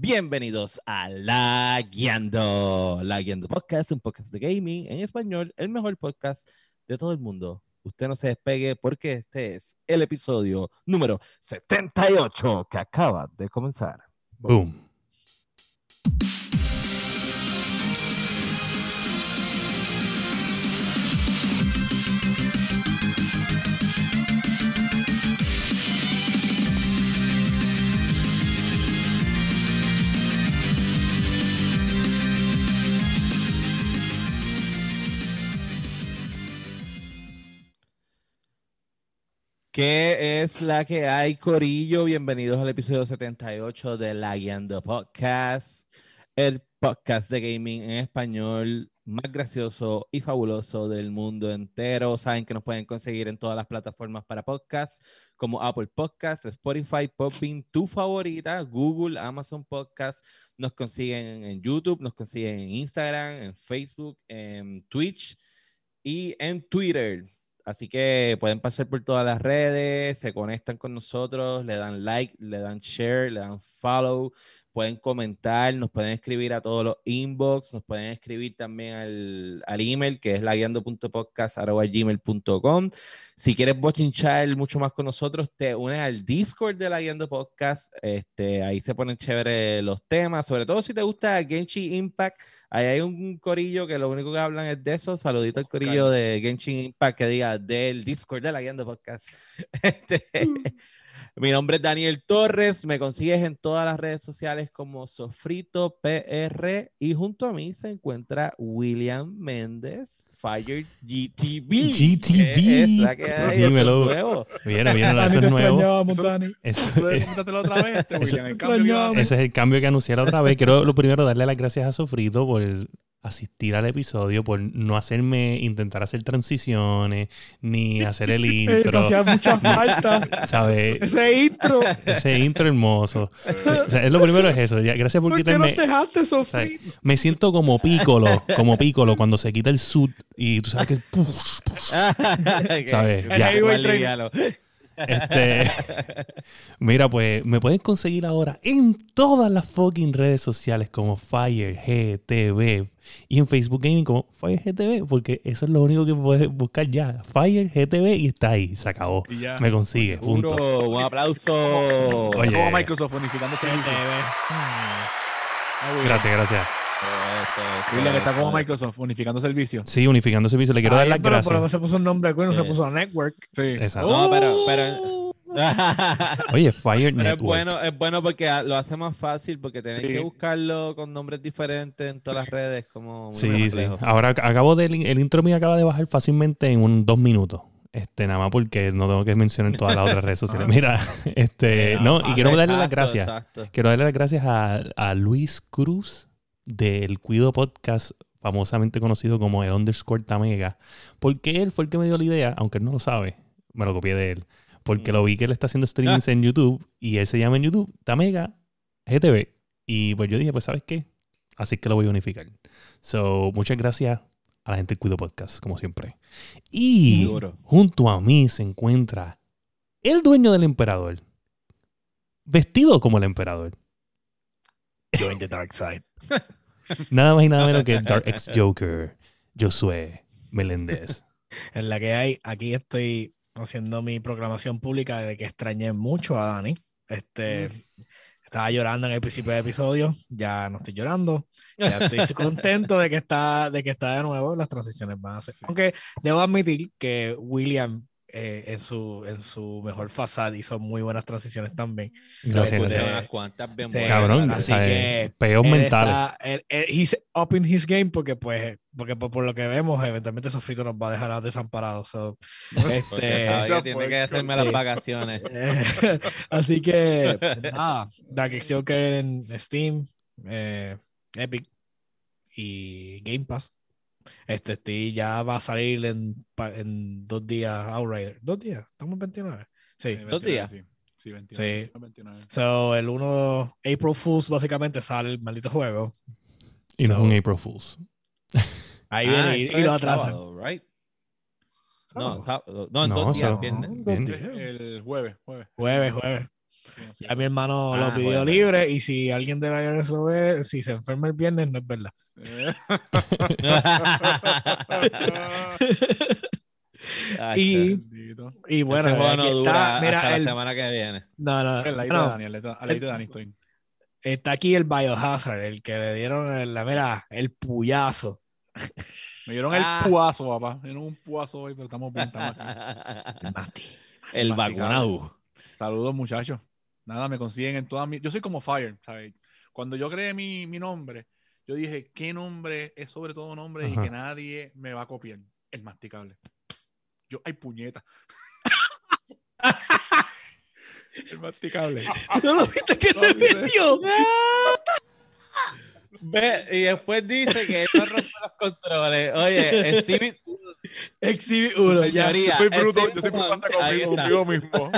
Bienvenidos a La Guiando. La Guiando Podcast, un podcast de gaming en español, el mejor podcast de todo el mundo. Usted no se despegue porque este es el episodio número 78 que acaba de comenzar. Boom. ¿Qué es la que hay, Corillo? Bienvenidos al episodio 78 de La Guiando Podcast, el podcast de gaming en español más gracioso y fabuloso del mundo entero. Saben que nos pueden conseguir en todas las plataformas para podcast, como Apple Podcasts, Spotify, Podbean, tu favorita, Google, Amazon Podcast. Nos consiguen en YouTube, nos consiguen en Instagram, en Facebook, en Twitch y en Twitter. Así que pueden pasar por todas las redes, se conectan con nosotros, le dan like, le dan share, le dan follow, pueden comentar, nos pueden escribir a todos los inbox, nos pueden escribir también al, al email que es laguiando.podcast.gmail.com. Si quieres bochinchar mucho más con nosotros, te unes al Discord de La Guiando Podcast. Este, ahí se ponen chéveres los temas, sobre todo si te gusta Genshin Impact. Ahí hay un corillo que lo único que hablan es de eso. Saludito al corillo de Genshin Impact que diga del Discord de La Guiando Podcast. Este, mi nombre es Daniel Torres, me consigues en todas las redes sociales como Sofrito PR y junto a mí se encuentra William Méndez, Fire GTV. GTV. Es la que hay, eso es Dímelo. nuevo. Viene, viene, Dani, eso es nuevo. Eso- Dani. Eso coméntatelo otra vez, este, William. El cambio que ese es el cambio que anuncié la otra vez. Quiero lo primero darle las gracias a Sofrito por asistir al episodio, por no hacerme intentar hacer transiciones, ni hacer el Eh, intro. hacía mucha falta. ¿Sabes? Ese intro. Ese intro hermoso. O sea, es lo primero es eso. Ya, gracias por ¿Por qué no quitarme. te dejaste, ¿sabes? Sofía? Me siento como pícolo, como pícolo cuando se quita el suit y tú sabes que ¿Sabes? Ya, Ya. igual Trainer. liviano. Este, mira, pues me pueden conseguir ahora en todas las fucking redes sociales como FireGTV y en Facebook Gaming como FireGTV, porque eso es lo único que puedes buscar ya. FireGTV y está ahí, se acabó. Y ya. Me consigue, punto. Un aplauso. Oye. Como Microsoft unificando servicios. Ah, William. Gracias, gracias. Eso, eso, William está como. Microsoft unificando servicios. Sí, unificando servicio. Le quiero dar las pero, gracias. pero no se puso un nombre de no se puso Network. Sí. Exacto. No, pero, pero, Oye, Fire Pero es Network. bueno, es bueno porque lo hace más fácil porque tenés Sí. que buscarlo con nombres diferentes en todas las redes como muy Sí, sí. complejo. Ahora ac- acabo de, el intro mío acaba de bajar fácilmente en un dos minutos. Este, nada más porque no tengo que mencionar todas las otras redes sociales. Ah. Mira, este, no, y quiero darle las gracias. exacto. Quiero darle las gracias a, a Luis Cruz del Cuido Podcast, famosamente conocido como el underscore Tamega, porque él fue el que me dio la idea, aunque él no lo sabe, me lo copié de él, porque lo vi que él está haciendo streamings en YouTube y él se llama en YouTube Tamega GTV. Y pues yo dije, pues ¿sabes qué? Así que lo voy a unificar. So, muchas gracias a la gente del Cuido Podcast, como siempre. Y Duro. junto a mí se encuentra el dueño del emperador, vestido como el emperador. Join the dark side. Nada más y nada menos que Dark X Joker, Josué Meléndez. En la que hay, aquí estoy haciendo mi proclamación pública de que extrañé mucho a Dani. Este, estaba llorando en el principio del episodio, ya no estoy llorando. Ya estoy contento de que está, de que está de nuevo. Las transiciones van a ser. Aunque debo admitir que William eh, en su en su mejor fasad hizo muy buenas transiciones también. Gracias, Escuché gracias. unas cuantas bien buenas. Cabrón, así que él- él- he's up in his game porque pues porque por, por lo que vemos eventualmente Sofrito nos va a dejar desamparados. So, este, tiene que hacerme las vacaciones. así que nada, Dark Joker en Steam, eh, Epic y Game Pass. Este estoy, ya va a salir en, en dos días Outrider. ¿Dos días? ¿Estamos en 29? Sí. Sí, Dos 29, días. Sí, sí 29. Sí. 29. So, el 1 April Fools básicamente sale el maldito juego. Y no es so- un April Fools. Ahí Ah, viene y, y lo atrasan. sábado, right? No, Sábado. No, en No, dos días, sábado. viernes. Dos. El jueves, jueves. Jueves, jueves. Sí. Ya mi hermano Ah, lo pidió bueno. libre y si alguien de la IRS lo ve, si se enferma el viernes, no es verdad. Y-. Y bueno, Ese juego no aquí dura está, mira, hasta el- la semana que viene. no, no, El no, de Dani, al ladito- al ladito de Dani estoy. está aquí el Biohazard, el que le dieron el, la, mira, el puyazo. Me dieron Ah. el puazo, papá. Me dieron un puazo hoy, pero estamos bien, estamos aquí. El Mati. El Masticable. vacunado. Saludos, muchachos. Nada, me consiguen en todas mis. Yo soy como Fire, ¿sabes? Cuando yo creé mi, mi nombre, yo dije, ¿qué nombre es sobre todo nombre Ajá. y que nadie me va a copiar? El masticable. Yo, ay, puñeta. el masticable. ¿No lo viste que No, se metió? Ve, y después dice que no rompe los controles. Oye, Exhibit Exhibit Su 1, ya. señoría, Yo soy bruto, yo soy bruto conmigo mismo.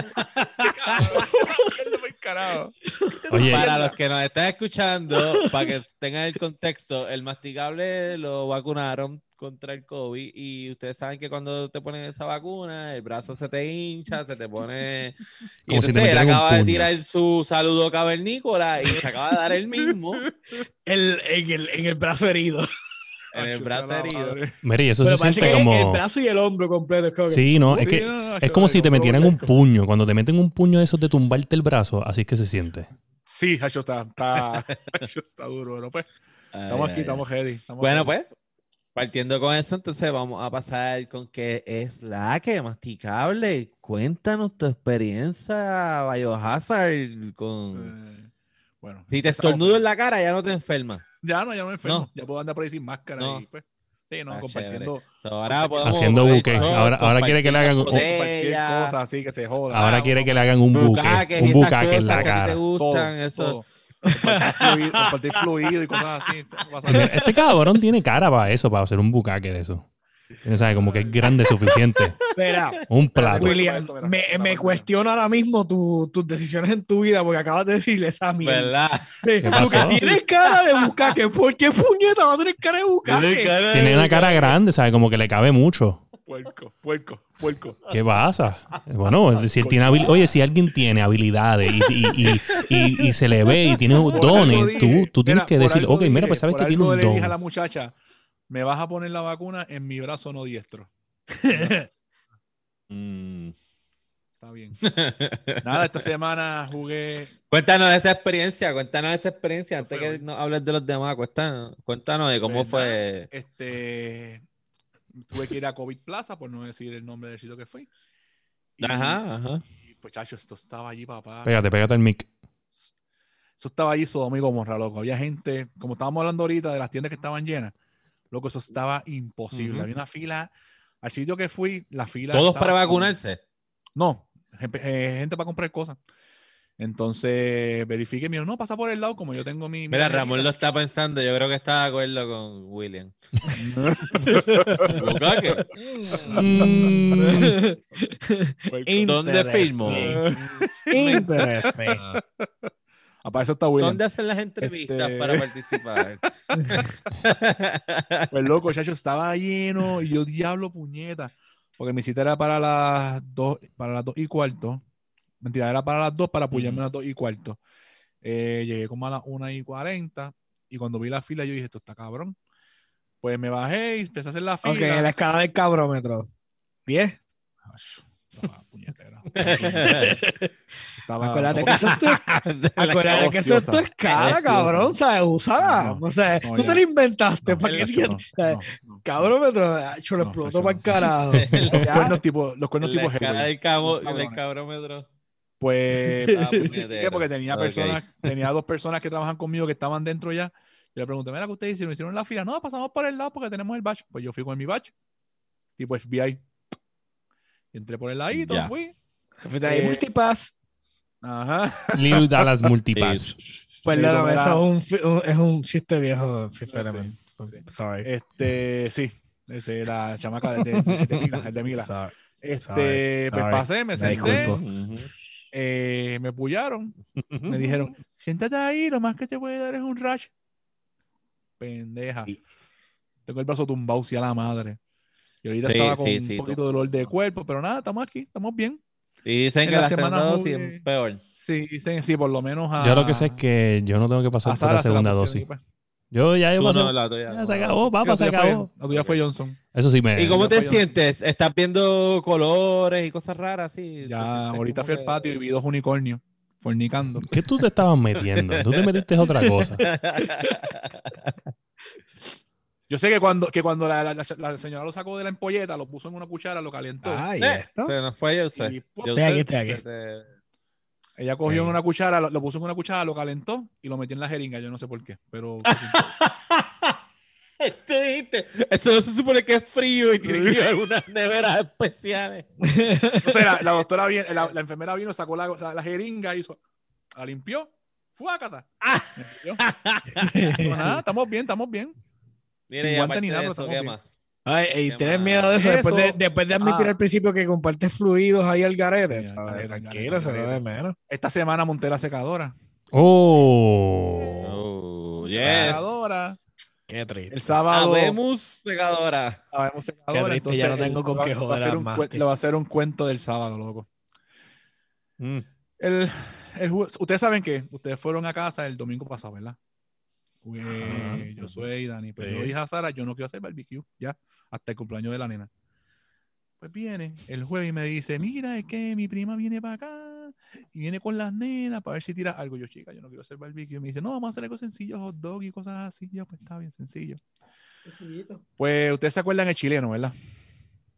Carajo. Oye, Para los que nos están escuchando, para que tengan el contexto, el masticable lo vacunaron contra el COVID y ustedes saben que cuando te ponen esa vacuna, el brazo se te hincha, se te pone... Y Como si entonces él acaba de tirar su saludo cavernícola y se acaba de dar el mismo El, en, el, en el brazo herido. En el brazo herido. mire, eso Pero se parece siente que como... el brazo y el hombro completo. Es como que- Sí, no, es Sí, que no, no, es como si te metieran un puño. Cuando te meten un puño de esos de tumbarte el brazo, así es que se siente. Sí, Hacho está, está, Hacho está duro. Pero pues, estamos Ay, aquí, ay, estamos ready. estamos Bueno, ready. pues, partiendo con eso, entonces vamos a pasar con qué es la que masticable. Cuéntanos tu experiencia Biohazard con... Eh, bueno. Si te estornudo en la cara, ya no te enfermas. Ya no, ya no me enfermo. No. Ya puedo andar por ahí sin máscara No. y pues. Sí, no, Ah, compartiendo ahora podemos Haciendo buque. Ahora- ahora quiere que le hagan- cualquier cosa así que se joda. Ahora Ah, quiere que le hagan un buque, un bucaque en la te cara. todo, gustan, eso. todo. Compartir fluido, fluido y cosas así. Este cabrón tiene cara para eso, para hacer un bucaque de eso. Tiene, ¿sabes? Como que es grande suficiente. Espera, Un plato. William, mira, me, me bandera. cuestiono ahora mismo tu- tus decisiones en tu vida porque acabas de decirle esa mierda. ¿Verdad? Eh, ¿Qué pasó? tienes cara de bucaque. ¿Por qué puñeta va a tener cara de bucaque? Tiene una cara grande, ¿sabes? Como que le cabe mucho. Puerco, puerco, puerco. ¿Qué pasa? Bueno, si él tiene habil- oye, si alguien tiene habilidades y, y- y- y- y se le ve y tiene Por dones, tú, tú tienes mira, que decir, ok, mira, pues sabes por que tiene un le dije a la don. muchacha, me vas a poner la vacuna en mi brazo no diestro. Mm. Está bien. Nada, esta semana jugué. Cuéntanos de esa experiencia, cuéntanos de esa experiencia antes que no hables de los demás. Cuéntanos, cuéntanos de cómo Pues fue. Este. Tuve que ir a COVID Plaza, por no decir el nombre del sitio que fui. Y, Ajá, ajá. y, pues, chacho, esto estaba allí, papá. Pégate, pégate al mic. Eso estaba allí Sodoma y Gomorra, loco. Había gente, como estábamos hablando ahorita de las tiendas que estaban llenas, loco, eso estaba imposible. Ujú. Había una fila. Al sitio que fui, la fila. ¿Todos para con- vacunarse? No, gente, eh, gente para comprar cosas. Entonces verifique, mira, no, pasa por el lado, como yo tengo mi. mi Mira. Ramón lo está pensando. Yo creo que está de acuerdo con William. Mm, ¿Dónde filmo? Interesting. Ah, para eso está William. ¿Dónde hacen las entrevistas Este- para participar? Pues loco, chacho, estaba lleno y yo diablo puñeta. Porque mi cita era para las dos, para las dos y cuarto. Mentira, era para las dos para apoyarme a las dos y cuarto. Eh, llegué como a las una y cuarenta. Y cuando vi la fila, yo dije, esto está cabrón. Pues me bajé y empecé a hacer la fila. Ok, en la escala del cabrómetro. 10. Estaba puñetera. Estaba- Acuérdate que eso es tu, acuérdate que eso es tu escala, cabrón. ¿Sabes? Úsala. No, O sea, no, tú ya. te la inventaste. No, ¿Para qué Acho, tienes? no, o sea, no, no. Cabrómetro, hecho, lo explotó para el carajo. Los cuernos tipo, los cuernos tipo cabrómetro. Pues Ah, porque tenía personas, tenía dos personas que trabajan conmigo que estaban dentro ya. Yo le pregunté, mira, ¿qué ustedes hicieron? ¿Hicieron la fila? No, pasamos por el lado porque tenemos el batch. Pues yo fui con mi batch, tipo FBI. Entré por el ladito, Ya. fui. Fuiste ahí, Eh, multipass. Ajá. Little Dallas Multipass. Perdóname, era- eso es un, fi- un- es un chiste viejo. Sí, Element. sí. Sorry. Este, sí. Este, la chamaca de, de, Mila, el de Mila. Sorry. Este, sorry, pues sorry. pasé, me Me senté, disculpo. Eh, me pullaron, me dijeron, siéntate ahí, lo más que te puede dar es un rash. Pendeja. Tengo el brazo tumbado, si a la madre. Y ahorita Sí, estaba con sí, un sí, poquito de dolor de cuerpo, pero nada, estamos aquí, estamos bien. Y dicen En que la la semana segunda dosis es peor. Sí, dicen, sí, por lo menos a. Yo lo que sé es que yo no tengo que a pasar por la se la segunda dosis. pues, Yo ya he Tú pasado. no, la tuya Ya se acabó, papá, se acabó. La tuya fue Johnson. Eso sí me. ¿Y cómo te Johnson. sientes? ¿Estás viendo colores y cosas raras así? ¿Te Ya, ahorita fui al patio y vi dos unicornios fornicando. ¿Qué tú te estabas metiendo? Tú te metiste en otra cosa. Yo sé que cuando, que cuando la, la- la- la señora lo sacó de la empolleta, lo puso en una cuchara, lo calentó. Ay, Eh, esto. Se nos fue yo sé. Sé, aquí, estoy aquí. se te- Ella cogió Ok. en una cuchara, lo, lo puso en una cuchara, lo calentó y lo metió en la jeringa. Yo no sé por qué, pero Tú dijiste, eso no se supone que es frío y tiene que llevar unas neveras especiales. O sea, la, la doctora vino, la, la enfermera vino, sacó la, la, la jeringa, hizo, la limpió, fuácata. Ah. Me limpió. Digo, nada, estamos bien, estamos bien. Mire, Sin guante ni nada, eso, estamos ¿qué bien. más? Ay, y tienes miedo de eso, después de, después de admitir Ah. al principio que compartes fluidos ahí al garete. ¿sabes? Tranquilo, garete, se lo de menos. Esta semana monté la secadora. Oh. Oh, yes. Secadora. Qué triste. El sábado. Habemos secadora. Habemos Qué secadora. triste, ya no entonces, tengo con qué joder un Le va a hacer un cuento del sábado, loco. Mm. El, el ustedes saben que ustedes fueron a casa el domingo pasado, ¿verdad? Ajá. yo soy Dani, pero Sí. yo dije a Sara, yo no quiero hacer barbecue, ya, hasta el cumpleaños de la nena. Pues viene el jueves y me dice, mira, es que mi prima viene para acá y viene con las nenas para ver si tira algo. Yo, chica, yo no quiero hacer barbecue. Y me dice, no, vamos a hacer algo sencillo, hot dog y cosas así. Yo, pues está bien, sencillo. Pues ustedes se acuerdan el chileno, ¿verdad?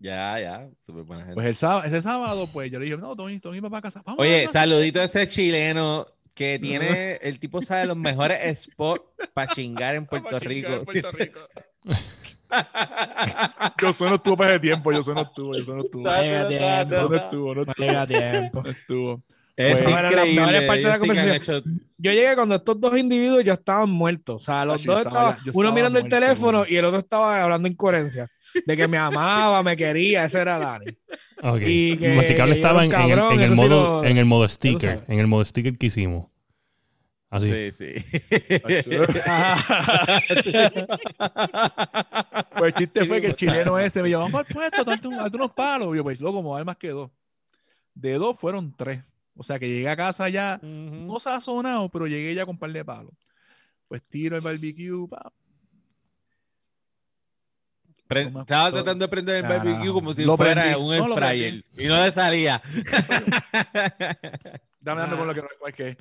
Ya, ya, súper buena gente. Pues el sábado, ese sábado, pues yo le dije, no, Tony, Tony va para casa. Vamos a Oye, la casa". saludito a ese chileno que tiene, el tipo sabe los mejores spots para chingar en Puerto Pa' chingar Rico. en Puerto Rico. Yo no estuvo para ese tiempo, yo no estuvo, yo no estuvo. No, tiempo. no estuvo, no No estuvo. Es Bueno, increíble. partes de la conversación. hecho- Yo llegué cuando estos dos individuos ya estaban muertos. O sea, los yo dos estaba estaban, yo uno estaba mirando el teléfono y el otro estaba hablando incoherencia. De que me amaba, me quería, ese era Dani. Ok. Y que- Masticable estaba en, el, cabrón, en el eso sí modo, lo- en el modo sabes. sticker. En el modo sticker que hicimos. Así. Sí, sí. Pues el chiste Sí, fue que el pues. chileno ese me dijo, vamos al puesto, un- date unos palos. Y yo, pues, loco, como hay más que dos. De dos fueron tres. O sea que llegué a casa ya, Ujú. no sazonado, pero llegué ya con un par de palos. Pues tiro el barbecue, pa, Pre- Estaba tratando de prender el Carajo. barbecue como si Lo fuera prendí. un No, fryer y no le salía. Dame, dame con lo que no es que.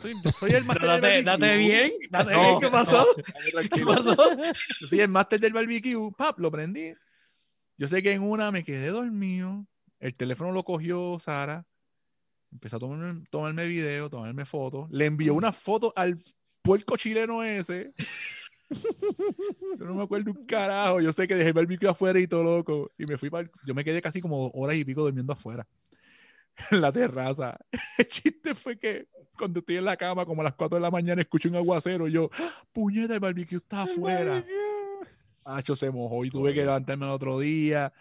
Soy, yo soy el máster Pero del date, barbecue. date bien, date No, bien, ¿qué pasó? ¿Qué pasó? Yo soy el máster del barbecue. Pap, lo prendí. Yo sé que en una me quedé dormido. El teléfono lo cogió Sara. Empezó a tomarme, tomarme video, tomarme fotos. Le envió una foto al puerco chileno ese. Yo no me acuerdo un carajo. Yo sé que dejé el barbecue afuera y todo loco. Y me fui para. Yo me quedé casi como horas y pico durmiendo afuera. En la terraza. El chiste fue que cuando estoy en la cama, como a las 4 de la mañana, escucho un aguacero. Yo, ¡Ah! puñeta, el barbecue está afuera. Hacho se mojó y tuve que levantarme el otro día,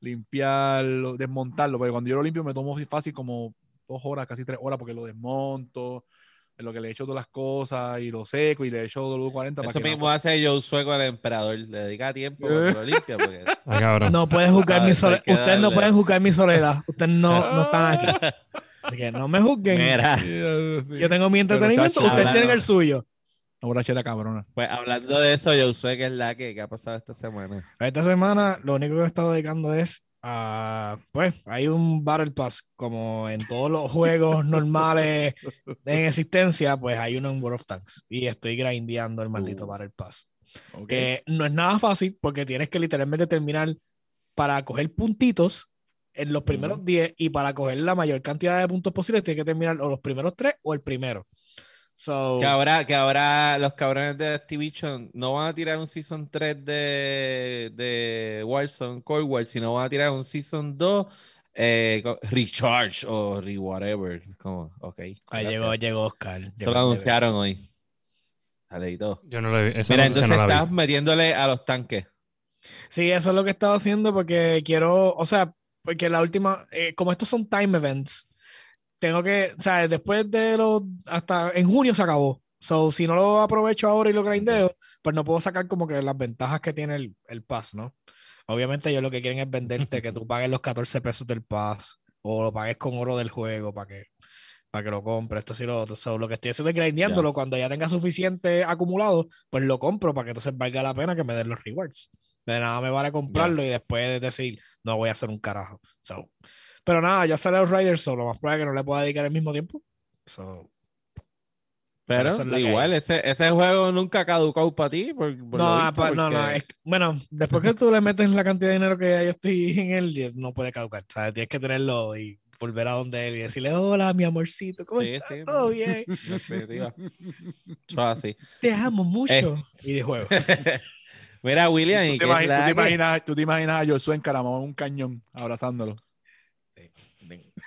limpiarlo, desmontarlo. Porque cuando yo lo limpio me tomo fácil como dos horas, casi tres horas, porque lo desmonto, en lo que le echo todas las cosas y lo seco y le echo W40 para Eso que mismo hace Joe Sueco al emperador. Le dedica tiempo cuando lo limpia. Porque... Ah. No puedes juzgar mi Sabes, hay soledad. que Ustedes no pueden juzgar mi soledad. Ustedes no, no están aquí. Así que no me juzguen. Mira. Yo tengo mi entretenimiento, ustedes tienen el suyo. Una borrachera cabrona. pues hablando de eso, Joe Sueco es la que, que ha pasado esta semana. Esta semana lo único que he estado dedicando es a, pues, hay un Battle Pass, como en todos los juegos normales en existencia, pues hay uno en World of Tanks. Y estoy grindeando el maldito Uh. Battle Pass. Que no es nada fácil porque tienes que literalmente terminar para coger puntitos en los primeros 10 y para coger la mayor cantidad de puntos posibles tienes que terminar o los primeros 3 o el primero. So, Que ahora, que ahora los cabrones de Activision no van a tirar un Season 3 de, de Warzone, Cold War, sino van a tirar un Season 2 eh, Recharge o re whatever. Como, ok. ahí llegó, llegó Oscar. Eso Llegó lo el anunciaron hoy. Aleito. Yo no lo vi. Esa Mira, no- entonces no la vi. estás metiéndole a los tanques. Sí, eso es lo que he estado haciendo porque quiero, o sea, porque la última, eh, como estos son time events, tengo que, o sea, después de los, hasta en junio se acabó. So, si no lo aprovecho ahora y lo grindeo, pues no puedo sacar como que las ventajas que tiene el, el pass, ¿no? Obviamente ellos lo que quieren es venderte que tú pagues los 14 pesos del pass o lo pagues con oro del juego para que, para que lo compres. Esto sí lo otro. So, lo que estoy haciendo es grindeándolo. Cuando ya tenga suficiente acumulado, pues lo compro para que entonces valga la pena que me den los rewards. De nada me vale comprarlo y después decir, no voy a hacer un carajo. So, pero nada, ya sale Riders solo, más probable que no le pueda dedicar el mismo tiempo. So, pero es igual, ese, ese juego nunca ha caducado para ti. Por, por lo no, visto, pa- no, no, porque- es que- bueno, después que tú le metes la cantidad de dinero que yo estoy en él, no puede caducar. O sea, tienes que tenerlo y volver a donde él y decirle, hola, mi amorcito, ¿cómo Sí, estás? sí, ¿Todo man. bien? así. Te amo mucho. Eh. Y de juego. Mira, William, ¿Tú ¿y te, tú que- imaginas, tú te imaginas a Josué encaramado en un cañón abrazándolo.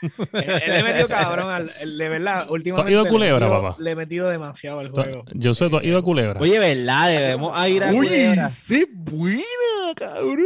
él, le metió cabrón, al, el- de verdad, últimamente. ido a le Culebra, metió- papá? Le he metido demasiado al juego. Yo soy, ¿tú has ido a Culebra. Oye, ¿verdad? Debemos a ir a Culebra. sí, buena, cabrón.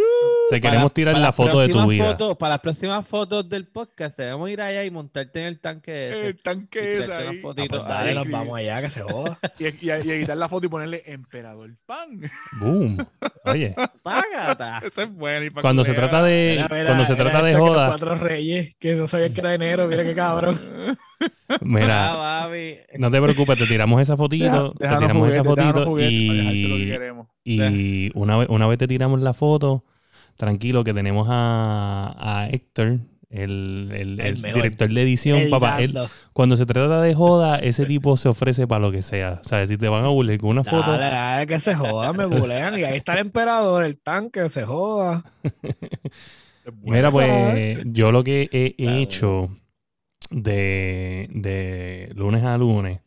Te queremos tirar para la foto de tu vida. fotos- para las próximas fotos del podcast, debemos ir allá y montarte en el tanque ese. El tanque Y ese ahí. fotito. Ah, pues dale, ahí. nos vamos allá, que se joda. Y, y, y editar la foto y ponerle emperador pan. Boom. Oye, Págata. Ese es bueno. y pa' cuando se culebra. trata de, Mira, mira, cuando se mira trata de joda, Cuatro reyes, que no sabían que era enero, mira qué cabrón. mira, Ah, no te preocupes, te tiramos esa fotito, te Déjanos tiramos esa juguetes, déjanos fotito juguetes y, una, vez, una vez te tiramos la foto, tranquilo que tenemos a, a Héctor, el, el- El el mejor. director de edición, papá. Él, cuando se trata de joda, ese tipo se ofrece para lo que sea. O sea, si te van a burlar con una foto, Dale, dale, que se joda, me bulean. Y ahí está el emperador, el tanque, se joda. Mira, pues yo lo que he hecho de, de lunes a lunes,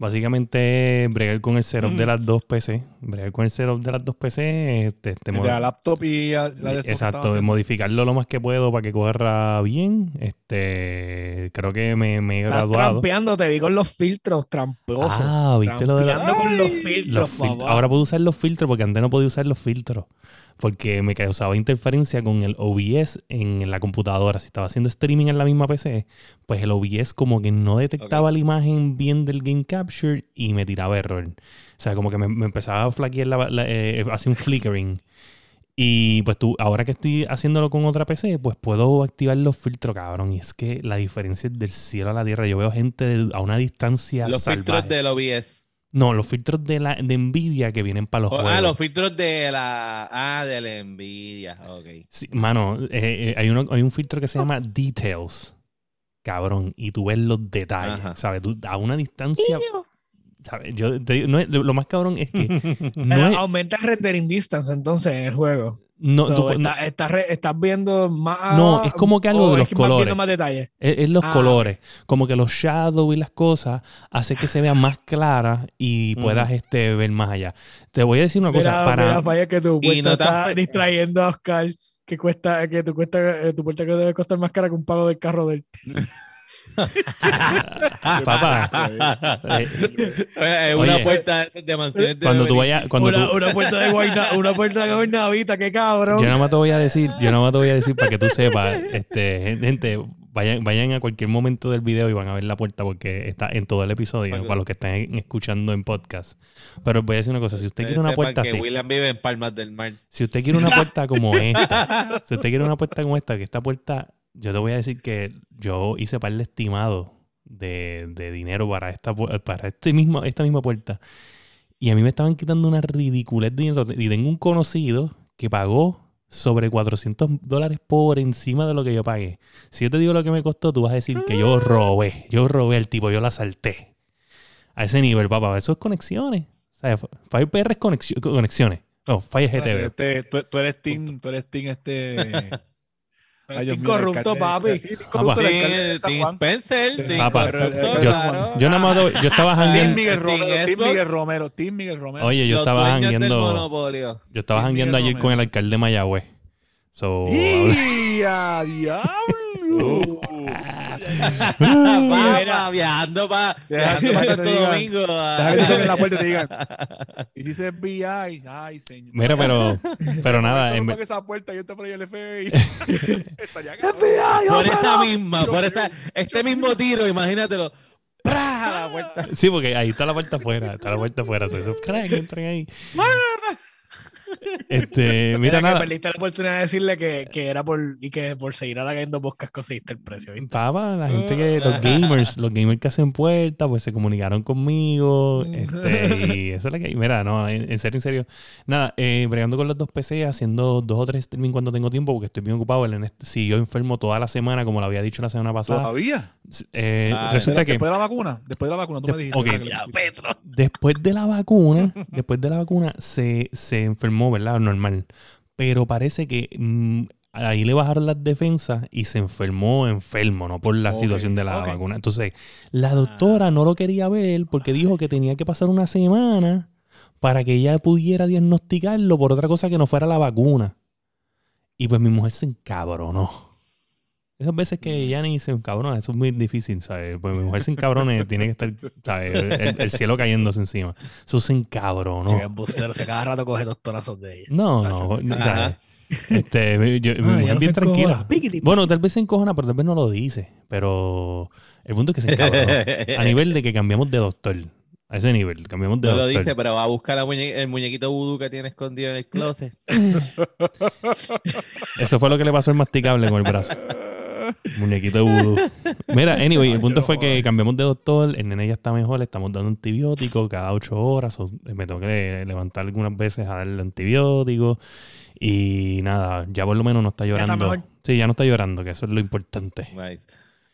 básicamente bregar con el setup de Mm. las dos PC. Bregar con el setup de las dos PC. Este, este, de la laptop y la de que Exacto, modificarlo lo más que puedo para que corra bien. Este, creo que me, me he graduado. trampeando, te vi con los filtros tramposos. Ah, viste lo de la- con los los filtros, fil- papá. Ahora puedo usar los filtros porque antes no podía usar los filtros. Porque me causaba interferencia con el OBS en la computadora. Si estaba haciendo streaming en la misma PC, pues el OBS como que no detectaba la imagen bien del game capture y me tiraba error. O sea, como que me, me empezaba a flaquear, la, la- eh, hacía un flickering. Y pues tú, ahora que estoy haciéndolo con otra PC, pues puedo activar los filtros, cabrón. Y es que la diferencia es del cielo a la tierra. Yo veo gente de- a una distancia Los salvaje. filtros del OBS. No, los filtros de, la, de Nvidia que vienen para los Oh, juegos. ah, los filtros de la. Ah, de la Nvidia. Ok. Sí, mano, eh, eh, hay, uno, hay un filtro que se llama Details. Cabrón, y tú ves los detalles, Ajá. ¿sabes? Tú, a una distancia... ¿sabes? Yo te digo, no es- lo, más cabrón es que Pero no es... aumenta el rendering distance entonces en el juego. No, So, tú está- re- estás viendo más. No, es como que algo de es los que colores. viendo más detalles. es, es los Ah, colores. Como que los shadows y las cosas hace que se vean más claras y Mm. puedas este, ver más allá. Te voy a decir una cosa. Mira, para... mira, falla que tu Y puerta no te está distrayendo a Oscar. Que cuesta, que tu cuesta, eh, tu puerta que debe costar más cara que un pago del carro del. Papá, eh, Eh, una Oye. puerta de mansiones de cuando tú vayas... Cuando una, tú, una puerta de guayna, una puerta de guaynavita, qué cabrón. Yo nada más te voy a decir, yo nada más te voy a decir para que tú sepas, este, gente, vayan, vayan a cualquier momento del video y van a ver la puerta porque está en todo el episodio, para los que están escuchando en podcast. Pero os voy a decir una cosa, si usted quiere una puerta que así, William vive en Palmas del Mar. si usted quiere una puerta como esta, si usted quiere una puerta como esta, que esta puerta, yo te voy a decir que yo hice par de estimado de, de dinero para esta para este mismo, esta misma puerta. Y a mí me estaban quitando una ridiculez de dinero. Y tengo un conocido que pagó sobre 400 dólares por encima de lo que yo pagué. Si yo te digo lo que me costó, tú vas a decir que yo robé. Yo robé al tipo, yo la salté. A ese nivel, papá. Eso es conexiones. O sea, FirePR es conexio- conexiones. No, Fire GTV. Este, tú, tú eres team, tú eres team este. Ay, Dios Team mío, el corrupto, alcalde- papi. Sí, team corrupto, el alcalde de Tim, Tim. Spencer, Tim Papá, Corrupto, yo-. Yo nada más, yo estaba jangueando. Miguel Romero, Xbox. Miguel Romero, Team Miguel Romero. Oye, yo estaba jangueando. monopolio. Yo estaba jangueando ayer con el alcalde de Mayagüez. So, ¡Y a diablo! Papá, viajando para Santo. Domingo. La puerta y te digan. Y si se FBI, ay, señor. Mira, pero, pero nada, en esa puerta, yo te por ahí el FBI. Estaría Por esa misma, por esa, este mismo tiro, imagínatelo. ¡Pra! a La puerta. sí, porque ahí está la puerta afuera, está la puerta afuera. So, esos cracks que entran ahí. Este, mira, que nada. perdiste la oportunidad de decirle que, que era por y que por seguir halagando podcast conseguiste el precio, ¿viste? Papá, la gente que, los gamers, los gamers que hacen puertas, pues se comunicaron conmigo. Este, y eso es lo que. Mira, no, en, en serio, en serio. Nada, eh, bregando con los dos PC, haciendo dos o tres streaming cuando tengo tiempo, porque estoy bien ocupado. El Ernest siguió enfermo toda la semana, como lo había dicho la semana pasada. ¿Todavía? Eh, Ah, resulta que. Después de la vacuna. Después de la vacuna, tú me De- dijiste. ok. ¿verdad? Que Ya, Petro. después de la vacuna, después de la vacuna, se, se enfermó, ¿verdad? Normal. Pero parece que mm, ahí le bajaron las defensas y se enfermó enfermo, no por la situación de la vacuna. Entonces, la doctora no lo quería ver porque dijo que tenía que pasar una semana para que ella pudiera diagnosticarlo por otra cosa que no fuera la vacuna. Y pues mi mujer se encabronó. Esas veces que ella ni se encabrona, eso es muy difícil, ¿sabes? Pues mi mujer se encabrona y tiene que estar, ¿sabes? El, el cielo cayéndose encima. Eso se encabronó. Sí, embustero, se cada rato coge dos tonazos de ella. No, no, no. ¿sabes? Este, yo- mi Ah, mujer ya no bien tranquila. Piquiti. Bueno, tal vez se encojona, pero tal vez no lo dice. Pero el punto es que se encabronó. a nivel de que cambiamos de doctor. A ese nivel, cambiamos de No lo doctor. dice, pero va a buscar la muñe- el muñequito vudú que tiene escondido en el closet. Eso fue lo que le pasó al masticable con el brazo. Muñequito vudú. Mira, anyway, el punto fue que cambiamos de doctor, el nene ya está mejor, le estamos dando antibióticos cada ocho horas. o me tengo que levantar algunas veces a darle antibióticos. Y nada, ya por lo menos no está está llorando. mejor. sí, ya no está llorando, que eso es lo importante. Nice.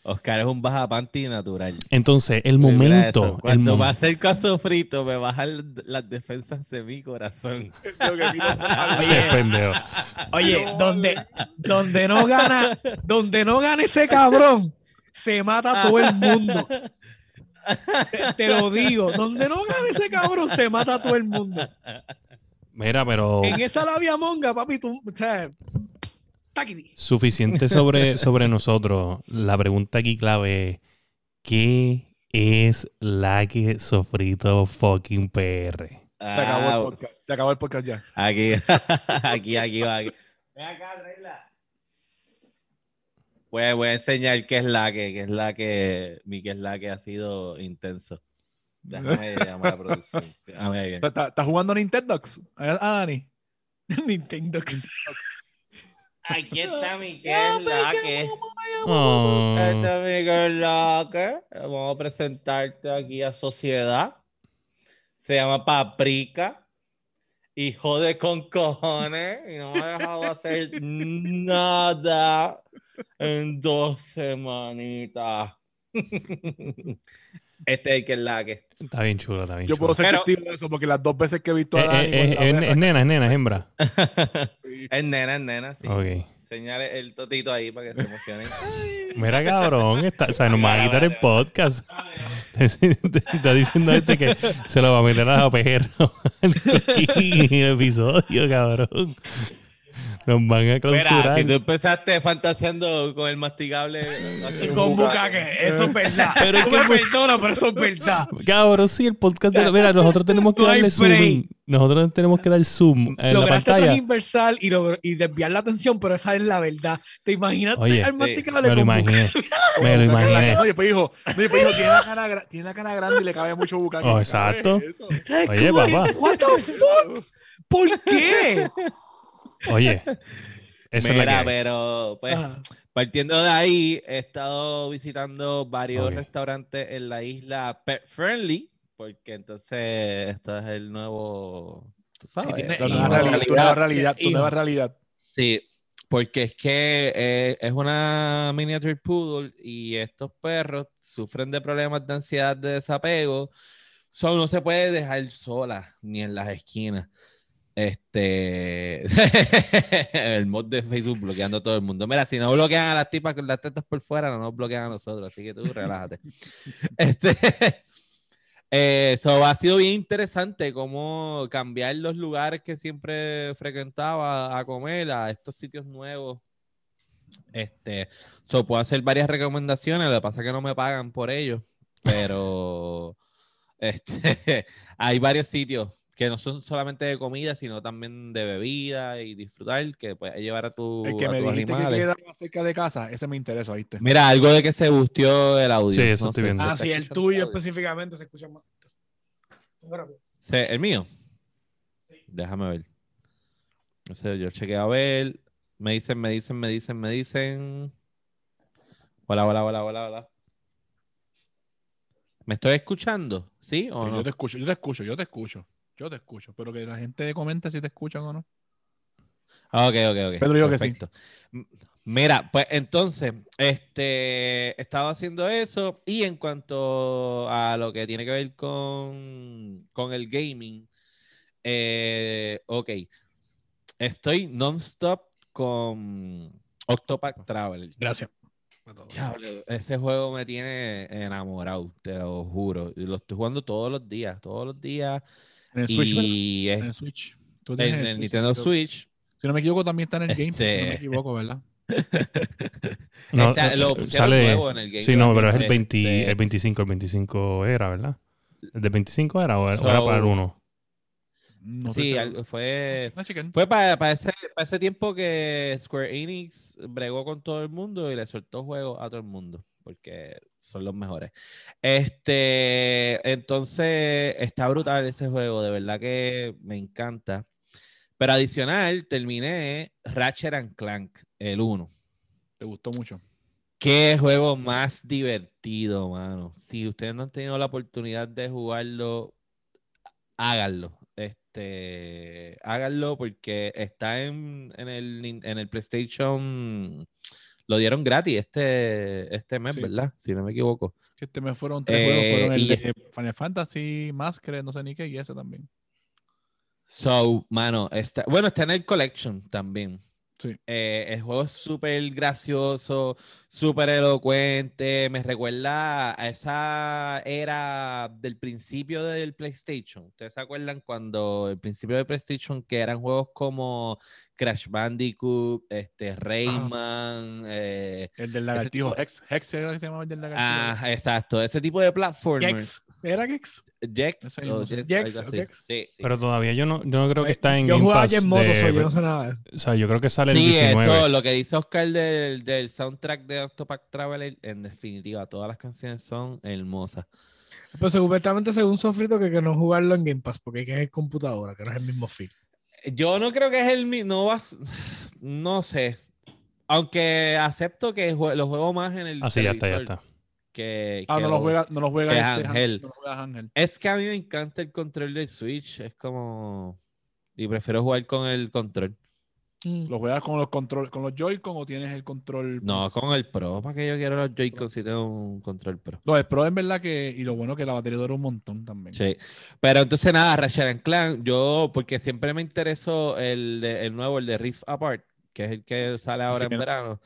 Oscar es un baja panty natural. Entonces, el momento. El Cuando mom- va a hacer caso frito, me bajan las defensas de mi corazón. Este pendejo. Oye, donde, donde no gana, donde no gana ese cabrón, se mata todo el mundo. Te, te lo digo, donde no gana ese cabrón, se mata todo el mundo. Mira, pero. En esa labia monga, papi, tú, o sea, taquiti. suficiente sobre, sobre nosotros. La pregunta aquí clave es: ¿qué es la que sofrito fucking PR? Se acabó Ah, el podcast. Se acabó el podcast ya. Aquí, aquí, aquí va. Aquí. Ven acá, tráela. Pues voy a enseñar qué es la que, qué es la que, mi qué es la que ha sido intenso. Déjame llamar a la producción. ¿Estás jugando Nintendox? Ah, Dani. Nintendo. Aquí está mi qué es la que. Oh, Esta es mi qué es la que. Vamos a presentarte aquí a Sociedad. Se llama Paprika. Hijo de con cojones. Y no me ha dejado hacer nada en dos semanitas. Este es el que es la que. está bien chulo, está bien Yo chulo. puedo ser Pero- testigo de eso porque las dos veces que he visto a Eh, Dani. eh, con eh, la es, es nena, es nena, es hembra. Es nena, es nena, sí. Ok. Señale el totito ahí para que se emocionen. Mira, cabrón, está, o sea, nos va a quitar el podcast. Está diciendo este que se lo va a meter a la perro en el episodio, cabrón. Nos van a Mira, clausurar. si tú empezaste fantaseando con el masticable. Con bucaque, eso es verdad. Pero es que- me perdonas, pero eso es verdad. Cabrón, sí, el podcast de... Mira, nosotros tenemos que darle zoom. Nosotros tenemos que dar zoom en la Lograste pantalla. transversal y, y desviar la atención, pero esa es la verdad. ¿Te imaginas Oye, al masticable Me lo imaginé. Me lo imaginé. No, y después dijo, no, y después dijo, tiene la cara, tiene la cara grande y le cabe mucho bucaque. Oh, exacto. Oye, papá. What the fuck? ¿Por qué? Oye, esa es la Mira, que hay. pero pues Ajá. partiendo de ahí, he estado visitando varios restaurantes en la isla Pet Friendly, porque entonces esto es el nuevo. ¿tú sabes? tiene- Tu Y nueva realidad, tu nueva realidad, tu nueva realidad. Sí, porque es que eh, es una miniature poodle y estos perros sufren de problemas de ansiedad de desapego. So, no se puede dejar sola ni en las esquinas. Este el mod de Facebook bloqueando a todo el mundo. Mira, si no bloquean a las tipas con las tetas por fuera, no nos bloquean a nosotros, así que tú relájate. este eh, so, ha sido bien interesante cómo cambiar los lugares que siempre frecuentaba a comer a estos sitios nuevos. Este, so, puedo hacer varias recomendaciones, lo que pasa es que no me pagan por ello, pero este, hay varios sitios que no son solamente de comida, sino también de bebida y disfrutar, que puedes llevar a, tu, El que a me tus dijiste que animales. quedaba cerca de casa, ese me interesa, ¿viste? Mira, algo de que se busteó el audio. Sí, eso estoy sé viendo. Ah, sí, el tuyo audio. específicamente se escucha más. Sí, ¿El mío? Déjame ver. No sé, yo chequeo a ver. Me dicen, me dicen, me dicen, me dicen. Hola, hola, hola, hola, hola. ¿Me estoy escuchando? ¿Sí o Sí, no? Yo te escucho, yo te escucho, yo te escucho. Yo te escucho. Pero que la gente comente si te escuchan o no. Ah, Ok, ok, ok. Pedro dijo que sí. Mira, pues entonces, este, estaba haciendo eso y en cuanto a lo que tiene que ver con, con el gaming, eh, ok, estoy non-stop con Octopath Traveler. Gracias. Diablo, ese juego me tiene enamorado, te lo juro. Lo estoy jugando todos los días, todos los días. En el Switch. Y En es el Switch. Tú en el Switch, Nintendo si Switch. Si no me equivoco, también está en el Game Pass, si no me Este- equivoco, ¿verdad? No, Está- eh, lo eh, sale- nuevo en el Game Sí, no, pero es el, este- 20 el 25. El 25 era, ¿verdad? ¿El del 25 era o era, o era So- para el 1? No sí, fue, fue para, ese, para ese tiempo que Square Enix bregó con todo el mundo y le soltó juegos a todo el mundo, porque son los mejores. Este, entonces, está brutal ese juego, de verdad que me encanta. Pero adicional, terminé Ratchet and Clank, el 1. Te gustó mucho. Qué juego más divertido, mano. Si ustedes no han tenido la oportunidad de jugarlo, háganlo. Este, háganlo porque está en, en el, en el PlayStation. Lo dieron gratis este, este mes, Sí. ¿verdad? Si no me equivoco. Este me fueron tres Eh, juegos. Fueron el y- de Final Fantasy, Masquerade, no sé ni qué, y ese también. So, mano, está, bueno, está en el Collection también. Sí. Eh, el juego es súper gracioso, súper elocuente. Me recuerda a esa era del principio del PlayStation. ¿Ustedes se acuerdan cuando el principio del PlayStation que eran juegos como Crash Bandicoot, este, Rayman, eh, El del lagartijo. tipo- Hex, Hex era que se llamaba el del lagartijo. ah, exacto, ese tipo de platformers. Gex. ¿Era Gex? Jex Eso o sí. O. Gex. Sí, sí. Pero todavía yo no, yo no creo que Pues, está en Yo jugaba Pass en moto, de- so yo no sé nada. de eso. O sea, yo creo que sale el Sí, 19. eso, lo que dice Oscar del, del soundtrack de Octopath Traveler, en definitiva, todas las canciones son hermosas. Pero supuestamente según Sofrito que, que no jugarlo en Game Pass porque hay que es computadora, que no es el mismo feed. Yo no creo que es el mismo, no vas, no sé. Aunque acepto que jue- lo juego más en el Ah, sí, ya está, ya está. que, Ah, que no lo juega, no lo juega que este, Ángel. No lo juega Ángel. Es que a mí me encanta el control del Switch, es como... Y prefiero jugar con el control. Mm. ¿Lo juegas con los control, con los Joy-Con o tienes el control? No, con el Pro, ¿para que yo quiero los Joy-Con si tengo un control Pro? No, el Pro en verdad que, y lo bueno que la batería dura un montón también. Sí. Pero entonces nada, Ratchet and Clank, yo, porque siempre me interesó el, de- el nuevo, el de Rift Apart, que es el que sale ahora en verano.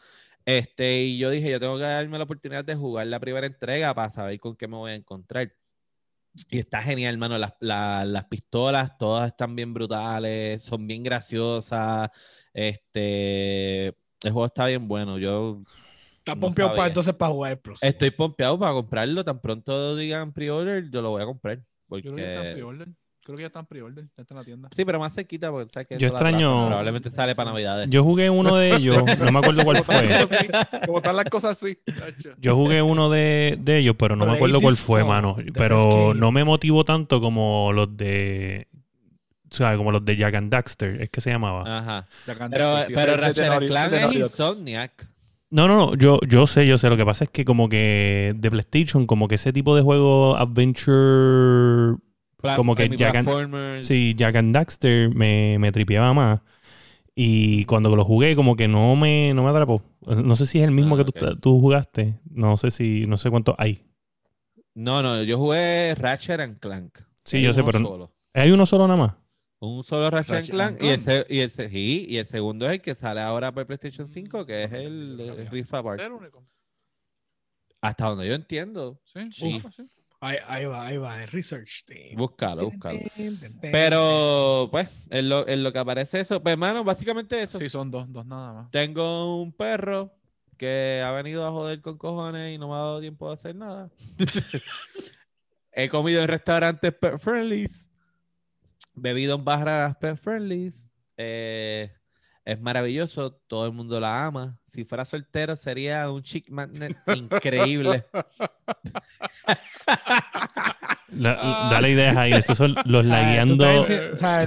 Este, y yo dije, yo tengo que darme la oportunidad de jugar la primera entrega para saber con qué me voy a encontrar. Y está genial, hermano. Las, la- las pistolas todas están bien brutales, son bien graciosas. Este, el juego está bien bueno. Yo Está No pompeado para entonces para jugar el próximo. estoy pompeado para comprarlo. Tan pronto digan pre-order, yo lo voy a comprar. Yo creo que ya está en Porque pre-order. Creo que ya está en pre-order. Está en la tienda. Sí, pero más cerquita porque sabes que Yo extraño- atrasan, Probablemente sale para Navidades. Yo jugué uno de ellos, no me acuerdo cuál fue. Como están las cosas así. Yo jugué uno de, de ellos, pero no me acuerdo cuál fue, mano. Pero no me motivó tanto como los de. O sea, como los de Jack and Daxter, es que se llamaba. Ajá. Pero, pero Ratchet Clank es. Insomniac. No, no, no, yo, yo sé, yo sé. Lo que pasa es que como que de PlayStation, como que ese tipo de juego adventure, Pla- Como que Jack and- sí, Jack and Daxter me, me tripeaba más. Y cuando lo jugué, como que no me, no me atrapó. No sé si es el mismo Ah, que tú, ok. tú jugaste. No sé si, no sé cuántos hay. No, no, yo jugué Ratchet and Clank. Sí, Hay yo sé, pero- solo. ¿Hay uno solo nada más? Un solo Ratchet, Ratchet Clank, and y, el, Clank. se- y, el, se- sí, y el segundo es el que sale ahora por PlayStation 5, que es el, el Rift Apart. ¿Ese? Hasta donde yo entiendo. Sí. Sí. Uf, sí. Ahí, ahí va, ahí va, el research team. Búscalo, búscalo. Pero, pues, en lo, en lo que aparece eso, pues, hermano, básicamente eso. Sí, son dos, dos nada más. Tengo un perro que ha venido a joder con cojones y no me ha dado tiempo de hacer nada. He comido en restaurantes pet friendlies, bebido en barras pet friendlies. Eh, es maravilloso, todo el mundo la ama. Si fuera soltero sería un chick magnet increíble. La- dale ideas ahí. Estos son los Ah, tú lagueando. o sea.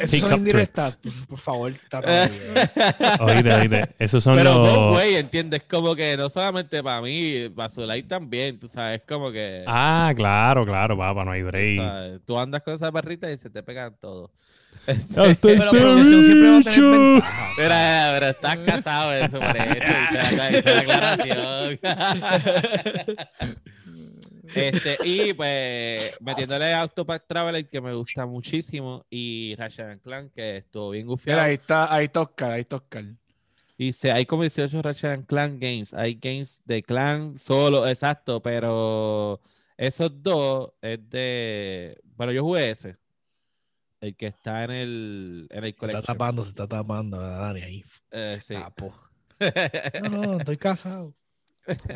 Esos son indirectas. Pues, por favor, está. Oíste, oíste. Esos son Pero los. no, güey, ¿entiendes? Como que no solamente para mí, para Zulay también, tú sabes, como que... Ah, claro, claro, papá, no hay tú, break. sabes, tú andas con esa barrita y se te pegan todo. Hasta Pero este producción siempre va a tener bicho. ventaja. Pero, pero estás casado, eso por eso, hice la, hice la aclaración. Este, y pues metiéndole a Octopath Traveler, que me gusta muchísimo, y Ratchet Clank, que estuvo bien Mira, gufiado. ahí está, ahí está Oscar, ahí está Oscar. Dice, hay como 18 Ratchet Clank games. Hay games de clan solo, exacto, pero esos dos es de... Bueno, yo jugué ese. El que está en el, en el Se está tapando, se está tapando, Dani, ahí. Eh, sí. No, no, estoy casado.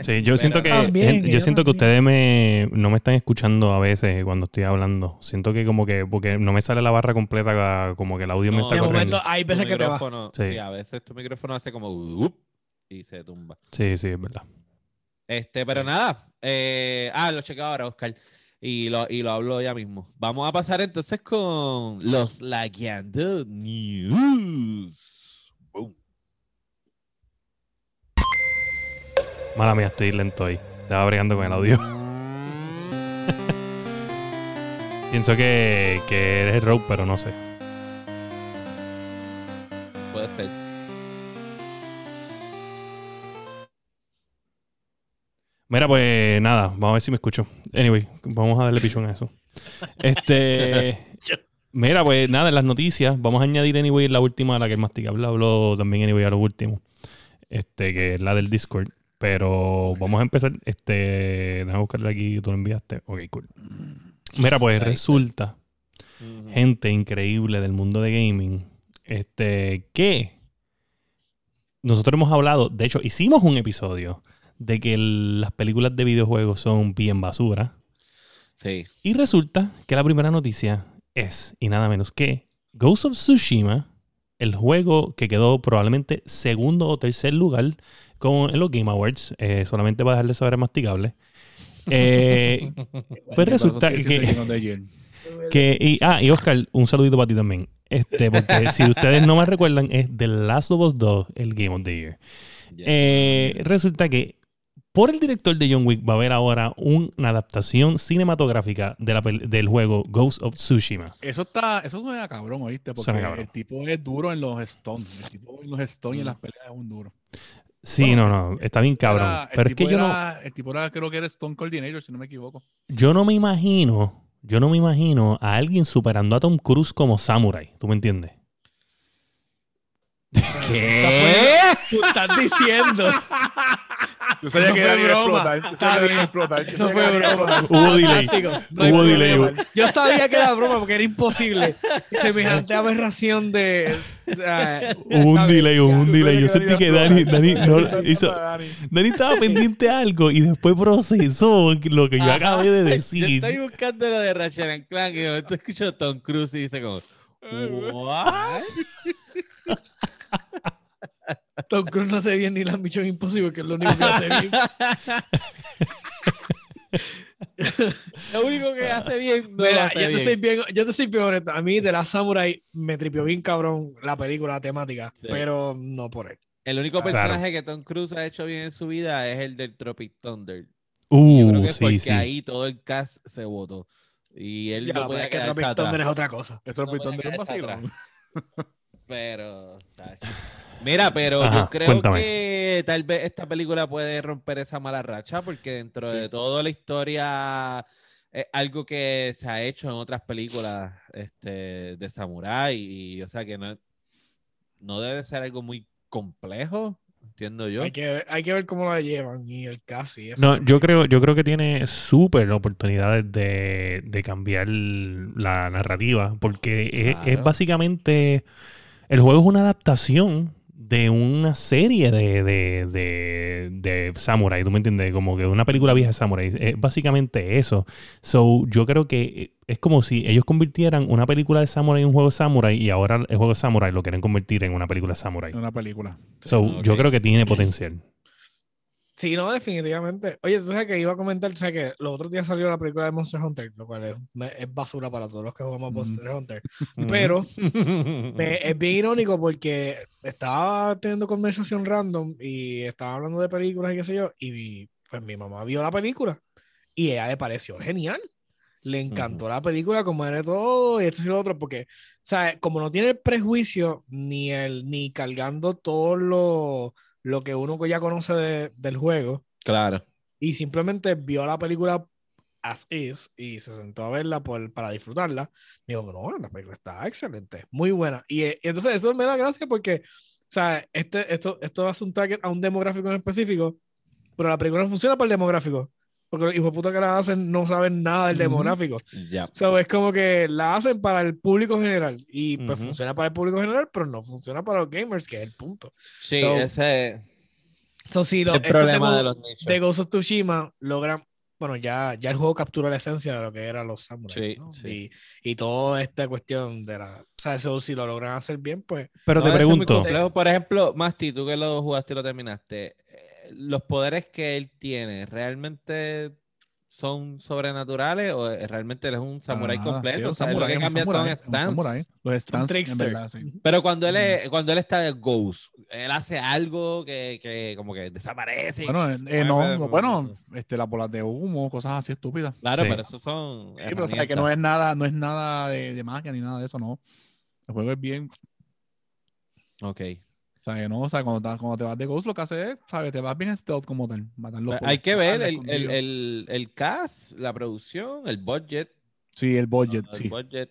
Sí, yo siento que También, yo yo siento que ustedes me no me están escuchando a veces cuando estoy hablando. Siento que como que porque no me sale la barra completa como que el audio me está corriendo. momento, hay Tu veces que te va. micrófono- Sí. Sí. a veces tu micrófono hace como "Up", y se tumba. Sí, sí, es verdad. Este, pero nada. eh, ah, lo chequeo ahora, Oscar. Y lo, y lo hablo ya mismo. Vamos a pasar entonces con los Lagueando News. Mala mía, estoy lento ahí. Estaba bregando con el audio. Pienso que, que eres Rogue, pero no sé. Puede ser. Mira, pues nada, vamos a ver si me escucho. Anyway, vamos a darle pichón a eso. Este. Mira, pues nada, en las noticias, vamos a añadir anyway la última, la que el masticable habló también anyway a lo último. Este, que es la del Discord. Pero vamos a empezar. Este. Déjame buscarle aquí, tú lo enviaste. Ok, cool. Mira, pues Ahí resulta, gente increíble del mundo de gaming, este, que nosotros hemos hablado, de hecho, hicimos un episodio de que el- las películas de videojuegos son bien basura. Sí. Y resulta que la primera noticia es, y nada menos que, Ghost of Tsushima, el juego que quedó probablemente segundo o tercer lugar con, en los Game Awards, eh, solamente para dejarle saber a masticable. Eh, pues resulta que, que y, ah, y Oscar, un saludito para ti también. Este, porque si ustedes no me recuerdan, es The Last of Us 2, el Game of the Year. Eh, resulta que por el director de John Wick va a haber ahora una adaptación cinematográfica de la del juego Ghost of Tsushima. Eso está, eso suena cabrón, ¿oíste? Porque Suena cabrón. el tipo es duro en los stones. El tipo en los stones y en Mm. las peleas es un duro. Sí, no, no, está bien cabrón. Era- Pero es que tipo yo no, era- El tipo era, creo que era Stone Coordinator, si no me equivoco. yo no me imagino, yo no me imagino a alguien superando a Tom Cruise como Samurai. ¿Tú me entiendes? ¿Qué? Tú estás diciendo. Yo sabía Eso que fue Dani iba a broma. explotar, yo sabía que a explotar. Eso fue broma. Hubo delay. No Hubo problema. delay. Yo sabía que era broma porque era imposible. Semejante aberración de. Hubo un delay, hubo un delay. Yo sentí que Dani, Dani, no, hizo, Dani. Estaba pendiente a algo y después procesó lo que yo acabé de Yo decir. estoy buscando lo de Ratchet Clank y de momento escucho a Tom Cruise y dice como, ¿what? Tom Cruise no hace bien ni las Mission Impossible, que es lo único que hace bien. Lo único que hace bien no lo Mira, hace yo te, bien. soy bien, yo te soy bien honesto. A mí, de la Samurai, me tripió bien cabrón la película, la temática, Sí. pero no por él. El único Claro. personaje que Tom Cruise ha hecho bien en su vida es el del Tropic Thunder. Y yo creo Uh, que es sí, porque sí. ahí todo el cast se votó. Y él Ya, no pero podía es que Tropic atrás. Thunder es otra cosa. Eso No es podía un vacilón. Pero, tacho. Mira, pero Ajá, yo creo cuéntame. que tal vez esta película puede romper esa mala racha porque dentro Sí. de toda la historia es algo que se ha hecho en otras películas este, de samurái y, o sea que no, no debe ser algo muy complejo, entiendo yo. Hay que, ver- hay que ver cómo la llevan y el eso. No, yo creo, yo creo que tiene súper oportunidades de, de cambiar la narrativa, porque es, básicamente, el juego es una adaptación de una serie de, de, de, de samurai, ¿tú me entiendes? Como que una película vieja de samurai, es básicamente eso. So, yo creo que es como si ellos convirtieran una película de samurai en un juego de samurai y ahora el juego de samurai lo quieren convertir en una película de samurai. Una película. So, ok. yo creo que tiene potencial. Sí, no, definitivamente. Oye, tú sabes que iba a comentar, tú sabes que los otros días salió la película de Monster Hunter, lo cual es, es basura para todos los que jugamos Mm. Monster Hunter. Pero me- es bien irónico porque estaba teniendo conversación random y estaba hablando de películas y qué sé yo, y pues mi mamá vio la película y ella le pareció genial. Le encantó la película, como era todo, y esto y lo otro, porque, o sea, como no tiene el prejuicio ni el, ni cargando todo lo, lo que uno ya conoce de- del juego, Claro. y simplemente vio la película as is y se sentó a verla por, para disfrutarla. Dijo, no, la película está excelente, muy buena. Y, eh, y entonces eso me da gracia porque, o sea, este, esto, esto hace un target a un demográfico en específico, pero la película no funciona para el demográfico. Porque los hijos de puta que la hacen no saben nada del demográfico. Ya. So, es como que la hacen para el público general y pues Ujú. funciona para el público general, pero no funciona para los gamers, que es el punto. Sí, So, ese So, sí, es lo- el estos problema de los nichos. de Ghost of Tsushima logran, bueno, ya, ya el juego capturó la esencia de lo que eran los samuráis, Sí, ¿no? sí. Y, y toda esta cuestión de la, o sea, eso si lo logran hacer bien, pues, Pero No, te pregunto. Por ejemplo, Masti, tú que lo jugaste y lo terminaste, ¿los poderes que él tiene realmente son sobrenaturales o eh, realmente él es un samurái completo? Sí, un samurái, lo que cambia samurái, son stands. samurái. Los stands, verdad, sí. Pero cuando él, es- cuando él está de Ghost, él hace algo que, que como que desaparece. Bueno, eh, eh, no, no, bueno, este, las bolas de humo, cosas así estúpidas. Claro, Sí. pero eso son. Sí, pero o sea, que no es nada, no es nada de, de magia ni nada de eso, no. El juego es bien, Ok. O sea, que no, o sea, cuando, te- cuando te vas de Ghost, lo que hace es, ¿sabes? Te vas bien stealth como tal, matarlo. Por- Hay que ver el, el, el, el cast, la producción, el budget. Sí, el budget, el sí. budget.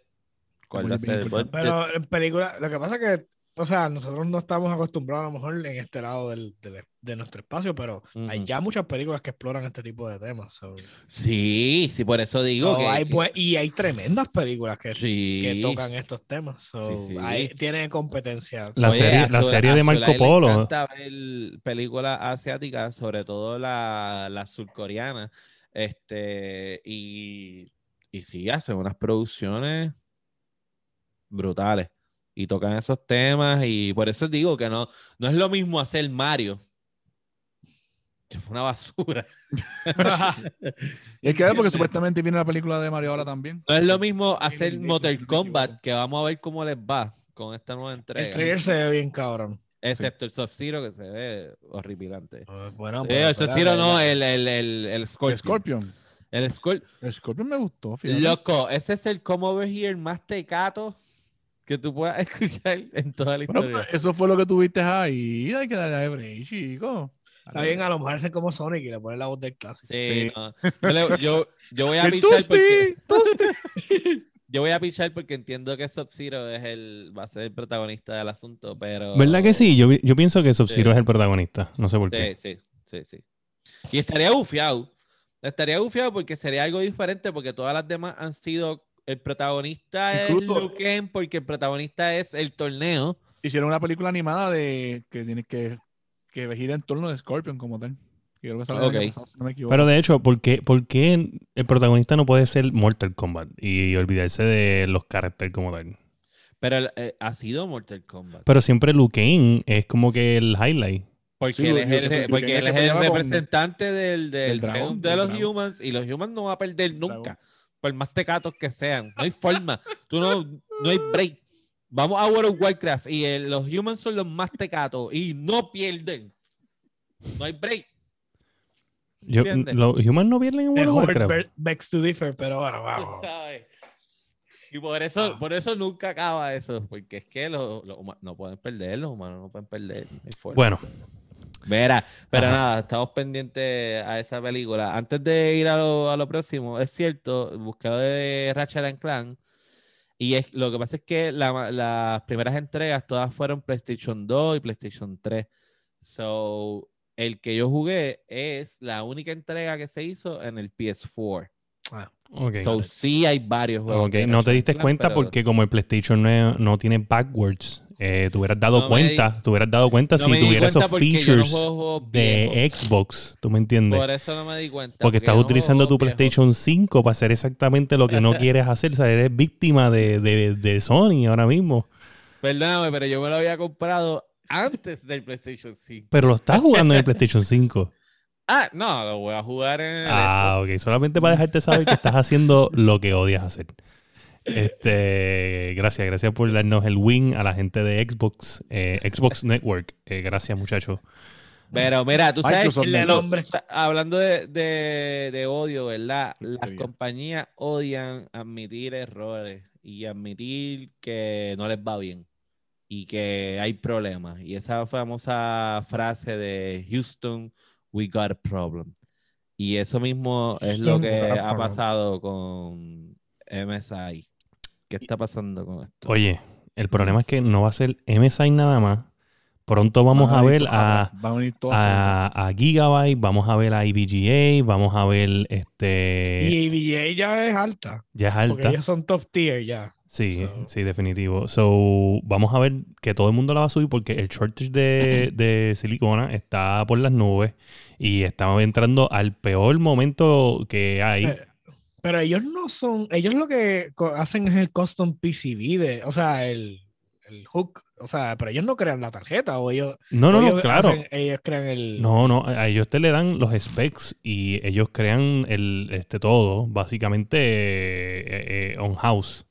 ¿Cuál va a ser el budget? pero en película, lo que pasa es que, o sea, nosotros no estamos acostumbrados a lo mejor en este lado del, de, de nuestro espacio, pero hay ya muchas películas que exploran este tipo de temas. so- Sí, sí, por eso digo so, que. hay que- buen- y hay tremendas películas que, sí. que tocan estos temas. so, Sí, sí. hay- tiene competencia. La Oye, serie- a la serie de Marco Polo. encanta ver películas asiáticas, sobre todo la, la surcoreana. Este, y, y sí, hacen unas producciones brutales. Y tocan esos temas. Y por eso digo que no, no es lo mismo hacer Mario. Que fue una basura. Y hay que ver porque supuestamente viene la película de Mario ahora también. No es lo mismo hacer Mortal Kombat, que vamos a ver cómo les va con esta nueva entrega. El trailer se ve bien cabrón. Excepto el Sub-Zero, que se ve horripilante. Bueno, Sí, pero el Sub-Zero no, el, el, el, el El Scorpion. Scorpion. El Scorpion. El Scorpion me gustó, fíjate. Loco, ese es el come over here más tecato que tú puedas escuchar en toda la Bueno, historia. pues, eso fue lo que tuviste ahí. Hay que darle a break, chico. Está bien, a lo mejor es como Sonic y le pone la voz del clásico. Sí, sí. no. Yo, yo, yo voy a pichar porque, Toasty, yo voy a pichar porque entiendo que Sub-Zero es el, va a ser el protagonista del asunto, pero... ¿verdad que sí? Yo, yo pienso que Sub-Zero Sí. es el protagonista. No sé por qué. Sí, sí, sí, sí. Y estaría bufiado. Estaría bufiado porque sería algo diferente porque todas las demás han sido el protagonista Incluso- es Liu Kang porque el protagonista es el torneo. Hicieron una película animada de que tienes que, que gira en torno de Scorpion como tal. Creo que salió el año Ok. pasado, si no me equivoco. Pero de hecho, ¿por qué, por qué el protagonista no puede ser Mortal Kombat y olvidarse de los caracteres como tal? Pero eh, ha sido Mortal Kombat. Pero siempre Liu Kang es como que el highlight. Porque Sí, él es el, porque él es con- representante del, del del dragón, de del los dragón. humans y los humans no van a perder Dragón. Por más tecatos que sean. No hay forma. Tú no, no hay break. Vamos a World of Warcraft y el- los humans son los más tecatos y no pierden. No hay break. Los humans no pierden en World of Warcraft. Begs to differ, pero bueno, vamos. sabes. Y por eso, por eso nunca acaba eso, porque es que los, los huma- no pueden perder, los humanos no pueden perder. no hay forma. Bueno, Verá, pero Ajá. nada, estamos pendientes a esa película. Antes de ir a lo, a lo próximo, es cierto, busqué de Ratchet and Clank. Y es, lo que pasa es que la- las primeras entregas todas fueron PlayStation 2 y PlayStation 3. So, el que yo jugué es la única entrega que se hizo en el PS4. ok. So, sí hay varios juegos. Ok, de no te diste cuenta pero porque como el PlayStation no, no tiene backwards, eh, te hubieras dado No cuenta, di- te hubieras dado cuenta no si tuviera esos no features de. Xbox, ¿tú me entiendes? Por eso no me di cuenta. Porque estás utilizando tu. PlayStation 5 para hacer exactamente lo que no quieres hacer. O sea, eres víctima de, de, de Sony ahora mismo. Perdóname, pero yo me lo había comprado antes del PlayStation 5. Pero lo estás jugando en el PlayStation 5. Ah, no, lo voy a jugar en el Ah, Xbox. ok. Solamente para dejarte saber que estás haciendo lo que odias hacer. Este, gracias, gracias por darnos el win a la gente de Xbox, eh, Xbox Network. Eh, gracias, muchachos. Pero mira, tú sabes El lo- hombre. hablando de, de- de odio, ¿verdad? Las compañías odian admitir errores y admitir que no les va bien y que hay problemas. Y esa famosa frase de Houston, we got a problem. Y eso mismo es lo que ha pasado con MSI. ¿Qué está pasando con esto? Oye, el problema es que no va a ser MSI nada más. Pronto vamos a ver a, Gigabyte, vamos a ver a IBGA, vamos a ver este. Y VGA ya es alta. Ya es Porque alta. ellos son top tier ya. Sí, So- sí, definitivo. So, vamos a ver que todo el mundo la va a subir porque el shortage de, de silicona está por las nubes y estamos entrando al peor momento que hay. Eh, Pero ellos no son, ellos lo que hacen es el custom PCB de, o sea, el, el hook, o sea, pero ellos no crean la tarjeta o ellos, No, no, no, claro. hacen- ellos crean el No, no, a ellos te le dan los specs y ellos crean el este todo, básicamente eh, eh, on house.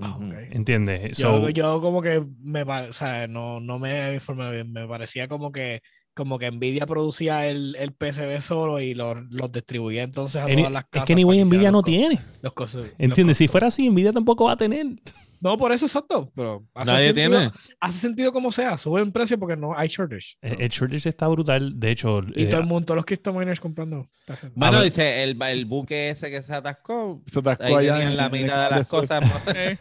Ah, Ujú. ok. ¿Entiendes? Yo, So, yo como que me o sea, no, no me informé bien, me parecía como que como que Nvidia producía el, el PCB solo y los, los distribuía entonces a any- todas las es casas. que ni para Nvidia no tiene. los ¿Entiendes? Si fuera así, Nvidia tampoco va a tener. No, por eso exacto, pero hace Nadie sentido, tiene. hace sentido como sea, suben precio porque no hay shortage. El, el shortage está brutal. De hecho, Y eh, todo el mundo, todos los crypto miners comprando. Bueno, ver. dice el, el buque ese que se atascó. Se atascó Ahí allá en- la mitad de canal las cosas. Eh,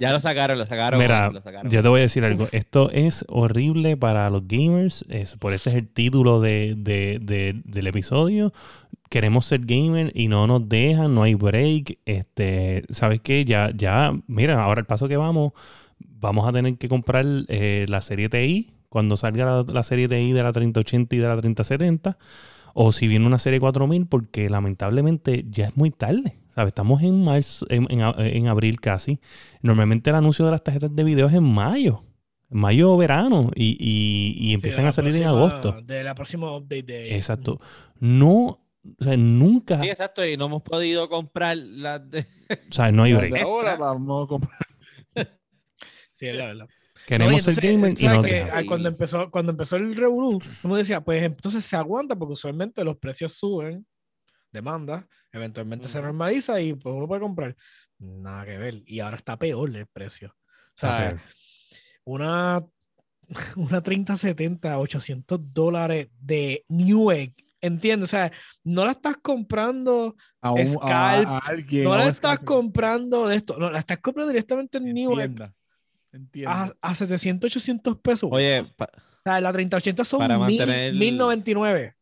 ya lo sacaron, lo sacaron. Mira, lo sacaron. yo te voy a decir algo. Esto es horrible para los gamers. Es, por ese es el título de, de- de- del episodio. Queremos ser gamer y no nos dejan, no hay break. Este, ¿Sabes qué? Ya, ya, mira, ahora el paso que vamos, vamos a tener que comprar eh, la serie TI cuando salga la, la serie TI de la 3080 y de la 3070. O si viene una serie 4000, porque lamentablemente ya es muy tarde. ¿Sabes? Estamos en marzo, en, en abril casi. Normalmente el anuncio de las tarjetas de video es en mayo. Mayo o verano. Y, y- y empiezan a salir en agosto. De la próxima update de. Exacto. No, o sea, nunca, Sí, exacto, y no hemos podido comprar las de... o sea, no hay break. ahora vamos a comprar. Sí, es la verdad. Queremos ser entonces, gamer y ¿sabes no. Ah, cuando empezó cuando empezó el revolú, uno decía, pues entonces se aguanta porque usualmente los precios suben, demanda, eventualmente se normaliza y pues uno puede comprar. Nada que ver. Y ahora está peor el precio. O sea, una, una 3070, 800 dólares de Newegg, ¿entiendes? O sea, no la estás comprando, A, un, a, Scalp, a alguien. no a la estás Scalp. comprando de esto, no, la estás comprando directamente en Newegg Entienda. Entienda. a, a 700, 800 pesos. Oye, pa- O sea, la 3080 son Para mil- mantener el- 1099.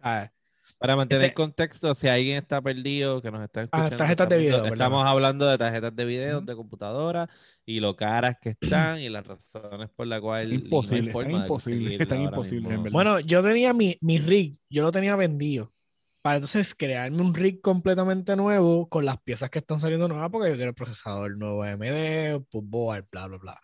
Ah, para mantener Ese- contexto, si alguien está perdido, que nos está escuchando... Ah, tarjetas de estamos- video. Estamos hablando de tarjetas de video, de computadora, y lo caras que están, y las razones por las cuales... no Imposible, forma están imposibles, están imposibles, en verdad. Bueno, yo tenía mi, mi rig, yo lo tenía vendido. Para entonces crearme un rig completamente nuevo con las piezas que están saliendo nuevas, porque yo quiero el procesador nuevo AMD, pues board, bla, bla, bla.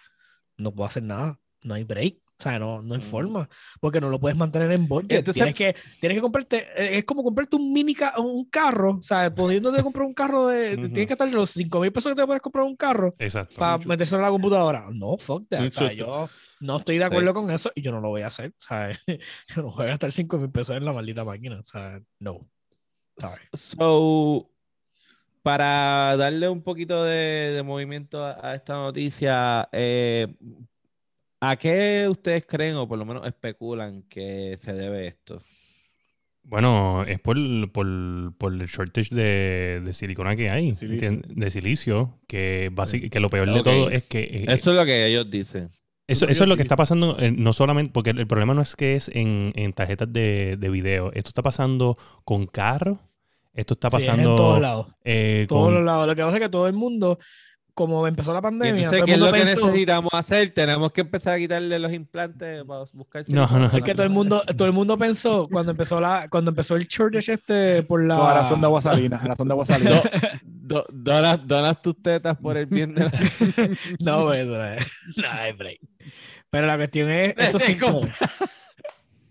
No puedo hacer nada. No hay break. O sea, no, no hay Mm. forma. Porque no lo puedes mantener en budget. Entonces- tienes, que, tienes que comprarte. eh, Es como comprarte un mini ca- un carro. O sea, pudiéndote comprar un carro de. Tienes que estar los 5 mil pesos que te puedes comprar un carro. Exacto. para meterse en la computadora. No, fuck that. O sea, yo no estoy de acuerdo con eso y yo no lo voy a hacer. O sea, yo no voy a gastar 5 mil pesos en la maldita máquina. O sea, no. ¿sabes? So, para darle un poquito de, de movimiento a, a esta noticia, eh, ¿a qué ustedes creen o por lo menos especulan que se debe esto? Bueno, es por, por, por el shortage de, de silicona que hay, de silicio, que, que lo peor de todo es que eh, Eso es lo que ellos dicen. Eso, eso es lo que está pasando, eh, no solamente, porque el, el problema no es que es en, en tarjetas de, de video, esto está pasando con carros, esto está Sí, es pasando en todos lados. eh, Todos con- los lados. Lo que pasa es que todo el mundo, como empezó la pandemia, entonces, ¿qué es lo que necesitamos hacer? Tenemos que empezar a quitarle los implantes para buscar No, no, Es que todo el mundo, todo el mundo pensó cuando empezó la, cuando empezó el shortage este por la. No, son de agua salina. Ahora son de agua salina. Do- donas, donas tus tetas por el bien de la... no, pues, no, no break. Pero la cuestión es, cinco- compra-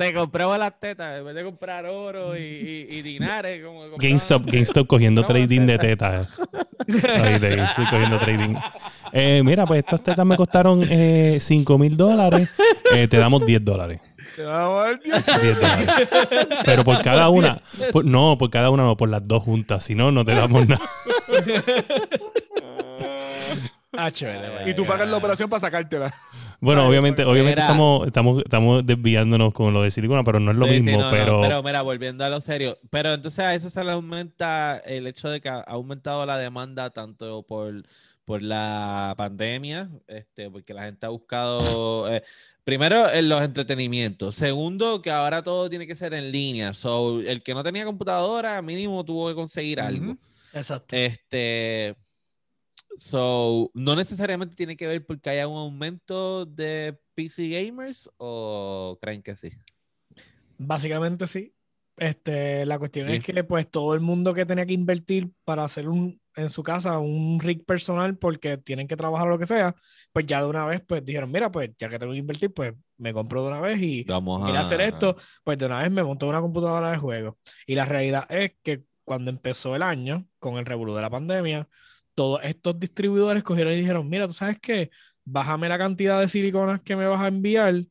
te compramos las tetas en vez de comprar oro y, y, y dinares. Como GameStop, GameStop cogiendo trading de tetas. Ahí te- estoy cogiendo trading. Eh, mira, pues estas tetas me costaron eh, 5 mil dólares. Eh, te damos 10 dólares. Te vamos a dar diez. 10 dólares. Pero por cada una. por- no, por cada una no, por las dos juntas. Si no, no te damos nada. Ah, chévere, Y tú pagas la operación para sacártela. Bueno, obviamente, obviamente estamos, estamos, estamos desviándonos con lo de silicona, pero no es lo Sí, mismo. no, pero, pero mira, volviendo a lo serio. Pero entonces a eso se le aumenta el hecho de que ha aumentado la demanda tanto por, por la pandemia, este, porque la gente ha buscado, eh, primero, en los entretenimientos. Segundo, que ahora todo tiene que ser en línea. So, el que no tenía computadora, mínimo tuvo que conseguir algo. Exacto. Este, so, no necesariamente tiene que ver porque haya un aumento de PC gamers o creen que sí. Básicamente sí. Este, la cuestión Sí. es que pues todo el mundo que tenía que invertir para hacer un en su casa un rig personal porque tienen que trabajar o lo que sea, pues ya de una vez pues dijeron, mira, pues ya que tengo que invertir, pues me compro de una vez y Vamos a hacer esto, pues de una vez me monto una computadora de juego. Y la realidad es que cuando empezó el año, con el revolú de la pandemia, todos estos distribuidores cogieron y dijeron, mira, tú sabes qué, bájame la cantidad de siliconas que me vas a enviar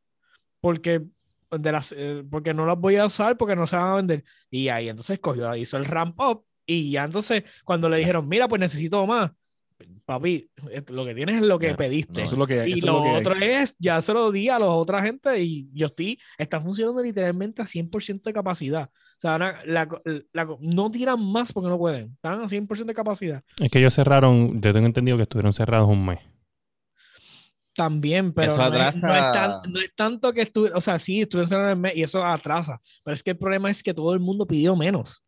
porque, de las, eh, porque no las voy a usar porque no se van a vender. Y ahí entonces cogió, hizo el ramp up y ya entonces cuando le dijeron, mira, pues necesito más. Papi, eh, lo que tienes es lo que No, pediste. no. Eso es lo que hay. Y eso es lo lo que hay. otro es, ya se lo di a la otra gente y yo estoy, está funcionando literalmente a 100% de capacidad. O sea, una- la- la- no tiran más porque no pueden, están a 100% de capacidad. es que ellos cerraron, yo tengo entendido que estuvieron cerrados un mes. También, pero Eso no, es, no es atrasa- tan- no es tanto que estuvieron, o sea, sí, estuvieron cerrados en mes y eso atrasa, pero es que el problema es que todo el mundo pidió menos.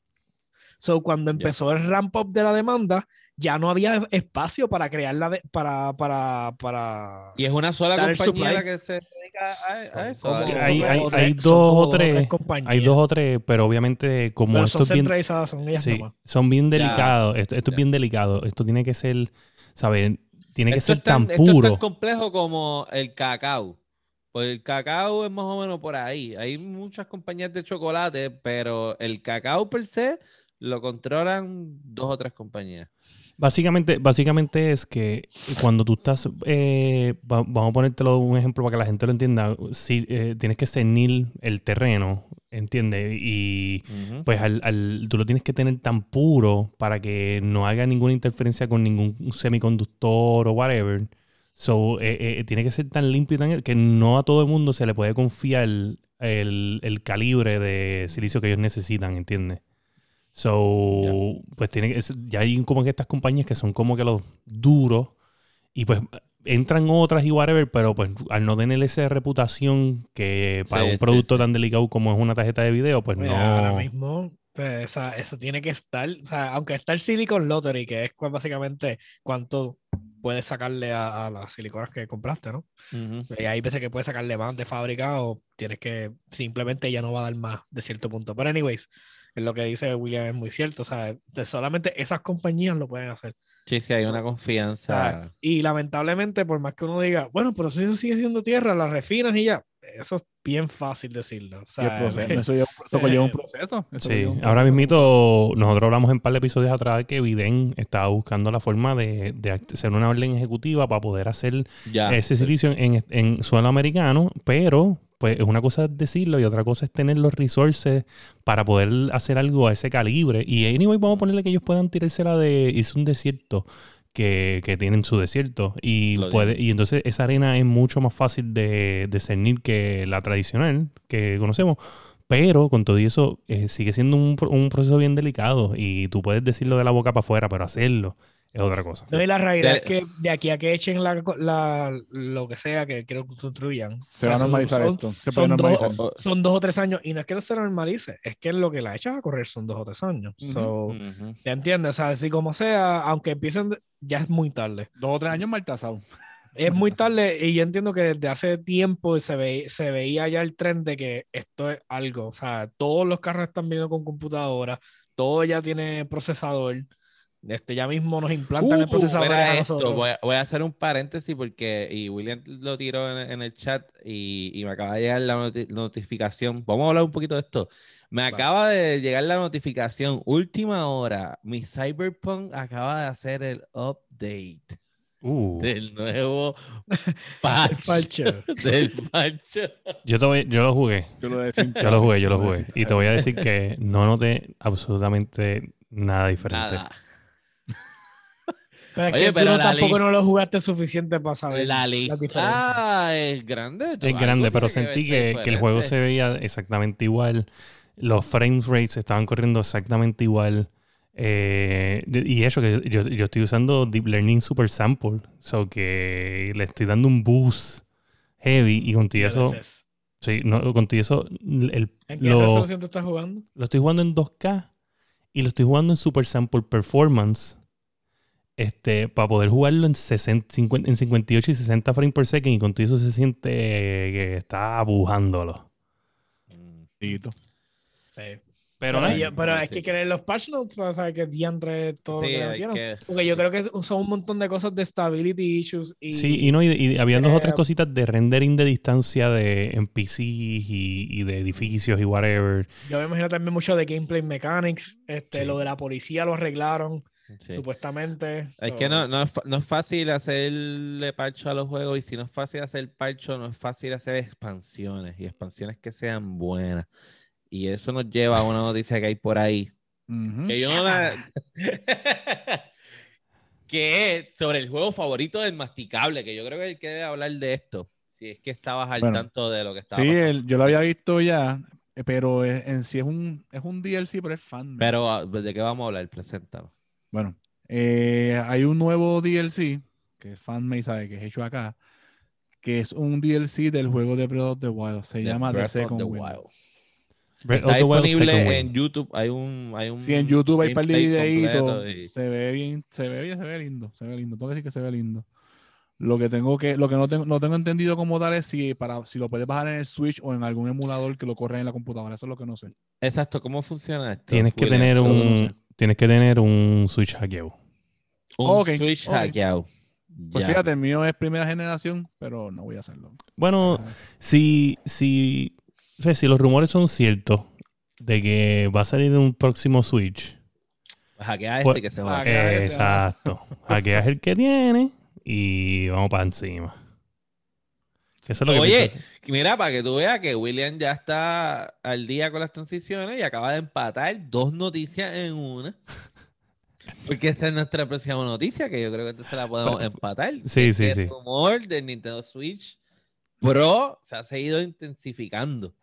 So, cuando empezó el ramp up de la demanda, ya no había espacio para crear la de- para, para, para... Y es una sola compañía la que se dedica a, a eso. Como Hay- dos hay- o hay tres- son dos como o tres- tres compañías. Hay dos o tres, pero obviamente como Pero esto son es bien, centralizadas, son ellas sí, nomás. son bien delicados, esto, esto es bien delicado, esto tiene que ser, ¿sabes? Tiene que Esto ser es tan, tan esto es puro. tan complejo como el cacao. Pues el cacao es más o menos por ahí. Hay muchas compañías de chocolate, pero el cacao per se lo controlan dos o tres compañías. Básicamente, básicamente es que cuando tú estás, eh, va- vamos a ponértelo un ejemplo para que la gente lo entienda, si eh, tienes que cernir el terreno, ¿entiendes? Y pues al, al- tú lo tienes que tener tan puro para que no haga ninguna interferencia con ningún semiconductor o whatever. So, eh, eh, tiene que ser tan limpio y tan que no a todo el mundo se le puede confiar el, el calibre de silicio que ellos necesitan, ¿entiendes? So, pues tiene es- ya hay como que estas compañías que son como que los duros y pues entran otras y whatever, pero pues al no tener esa reputación que para Sí, un sí, producto sí. tan delicado como es una tarjeta de video, pues Oye, no. Ahora mismo, pues, esa- eso tiene que estar, o sea, aunque está el Silicon Lottery, que es básicamente cuánto puedes sacarle a, a las siliconas que compraste, ¿no? Ujú. Y hay veces que puedes sacarle más de fábrica o tienes que simplemente ya no va a dar más de cierto punto. Pero anyways, es lo que dice William es muy cierto, o sea, solamente esas compañías lo pueden hacer. Sí, sí, hay una O confianza. sea, y lamentablemente, por más que uno diga, bueno, pero si eso sigue siendo tierra, la refinas y ya, eso es bien fácil decirlo. O sea, proceso, eso lleva, eso un proceso. eso Sí, un ahora mismito, nosotros hablamos en un par de episodios atrás que Biden estaba buscando la forma de, de hacer una orden ejecutiva para poder hacer Ya. ese silicio en, en suelo americano, pero pues es una cosa es decirlo y otra cosa es tener los resources para poder hacer algo a ese calibre. Y anyway, vamos a ponerle que ellos puedan tirársela de, es un desierto que, que tienen su desierto. Y, Lo puede, y entonces esa arena es mucho más fácil de, de cernir que la tradicional que conocemos. Pero con todo eso eh, sigue siendo un, un proceso bien delicado y tú puedes decirlo de la boca para afuera, pero hacerlo es otra cosa. No, y la realidad De- es que de aquí a que echen la, la- lo que sea que quiero que construyan. Se va a normalizar son, esto. Se puede son dos- normalizar. O- son dos o tres años. Y no es que no se normalice, es que lo que la echas a correr son dos o tres años. Ujú. So, Ujú. ¿Ya entiendes? O sea, así como sea, aunque empiecen, ya es muy tarde. Dos o tres años mal tasado. Es muy tarde y yo entiendo que desde hace tiempo se, ve, se veía ya el tren de que esto es algo. O sea, todos los carros están viniendo con computadora, todo ya tiene procesador. Este, ya mismo nos implantan el Uh, procesador mira a esto, nosotros. voy, a, voy a hacer un paréntesis porque y William lo tiró en, en el chat y, y me acaba de llegar la noti- notificación. Vamos a hablar un poquito de esto. Me acaba de llegar la notificación, última hora, mi Cyberpunk acaba de hacer el update Uh, del nuevo patch. Del patch. yo, te voy- yo lo jugué. Yo lo. Yo lo jugué, yo lo jugué. Y te voy a decir que no noté absolutamente nada diferente. Nada. Pero es Oye, que pero tú no, la tampoco no lo jugaste suficiente para saber La lista es grande. Es grande, pero sentí que, que el juego se veía exactamente igual. Los frame rates estaban corriendo exactamente igual. Eh, y eso, que yo, yo estoy usando Deep Learning Super Sample. So que le estoy dando un boost heavy. Y con todo eso, sí, no, con todo eso, el, ¿En qué lo, resolución tú estás jugando? lo estoy jugando en 2K y lo estoy jugando en Super Sample Performance. Este, para poder jugarlo en, 60, 50 en 58 y 60 frames per second y con todo eso se siente que está abujándolo. Tito. Sí. Pero, Pero, yo- pero sí. hay que querer los patch notes para saber que diantre todo Sí, lo que que- Porque yo creo que son un montón de cosas de stability issues y, sí, y no, y, y había dos o tres eh, cositas de rendering de distancia de NPCs y, y de edificios y whatever. yo me imagino también mucho de gameplay mechanics. Este, Sí. Lo de la policía lo arreglaron, Sí. supuestamente. Es So, que no, no, es, no es fácil hacerle parcho a los juegos y si no es fácil hacer parcho, no es fácil hacer expansiones y expansiones que sean buenas. Y eso nos lleva a una noticia que hay por ahí. Que yo no la- que es sobre el juego favorito del masticable, que yo creo que él que debe hablar de esto. Si es que estabas al Bueno, tanto de lo que estaba Sí, el- yo lo había visto ya, eh, pero es- en sí es un, es un DLC, pero es fan. Pero ah, ¿de qué vamos a hablar? Preséntalo. Bueno, eh, hay un nuevo DLC que fanmade sabe que es hecho acá, que es un DLC del juego de Breath of the Wild. Se The llama The Breath of Second the Wind. Wild. Breath Está of the Wild disponible en. YouTube. Hay un, hay un Sí, en YouTube hay un par de videitos. y- Se ve bien, se ve bien, se ve lindo, se ve lindo. Tengo que decir que se ve lindo. Lo que tengo que, lo que no tengo, no tengo entendido como tal es si para, si lo puedes bajar en el Switch o en algún emulador que lo corre en la computadora. Eso es lo que no sé. Exacto, ¿cómo funciona esto? Tienes que William? tener un. Tienes que tener un Switch hackeado. Un Ok, Switch ok. hackeado. Pues Ya. fíjate, el mío es primera generación, pero no voy a hacerlo. Bueno, si, si, o sea, si los rumores son ciertos de que va a salir un próximo Switch, Hackea este Pues- que se va. Hackea exacto. Hackeas el que tiene y vamos para encima. Eso es lo que Oye, pienso. mira, para que tú veas que William ya está al día con las transiciones y acaba de empatar dos noticias en una. Porque esa es nuestra próxima noticia, que yo creo que entonces la podemos Bueno, empatar. sí, sí, el sí. rumor del Nintendo Switch Pro se ha seguido intensificando.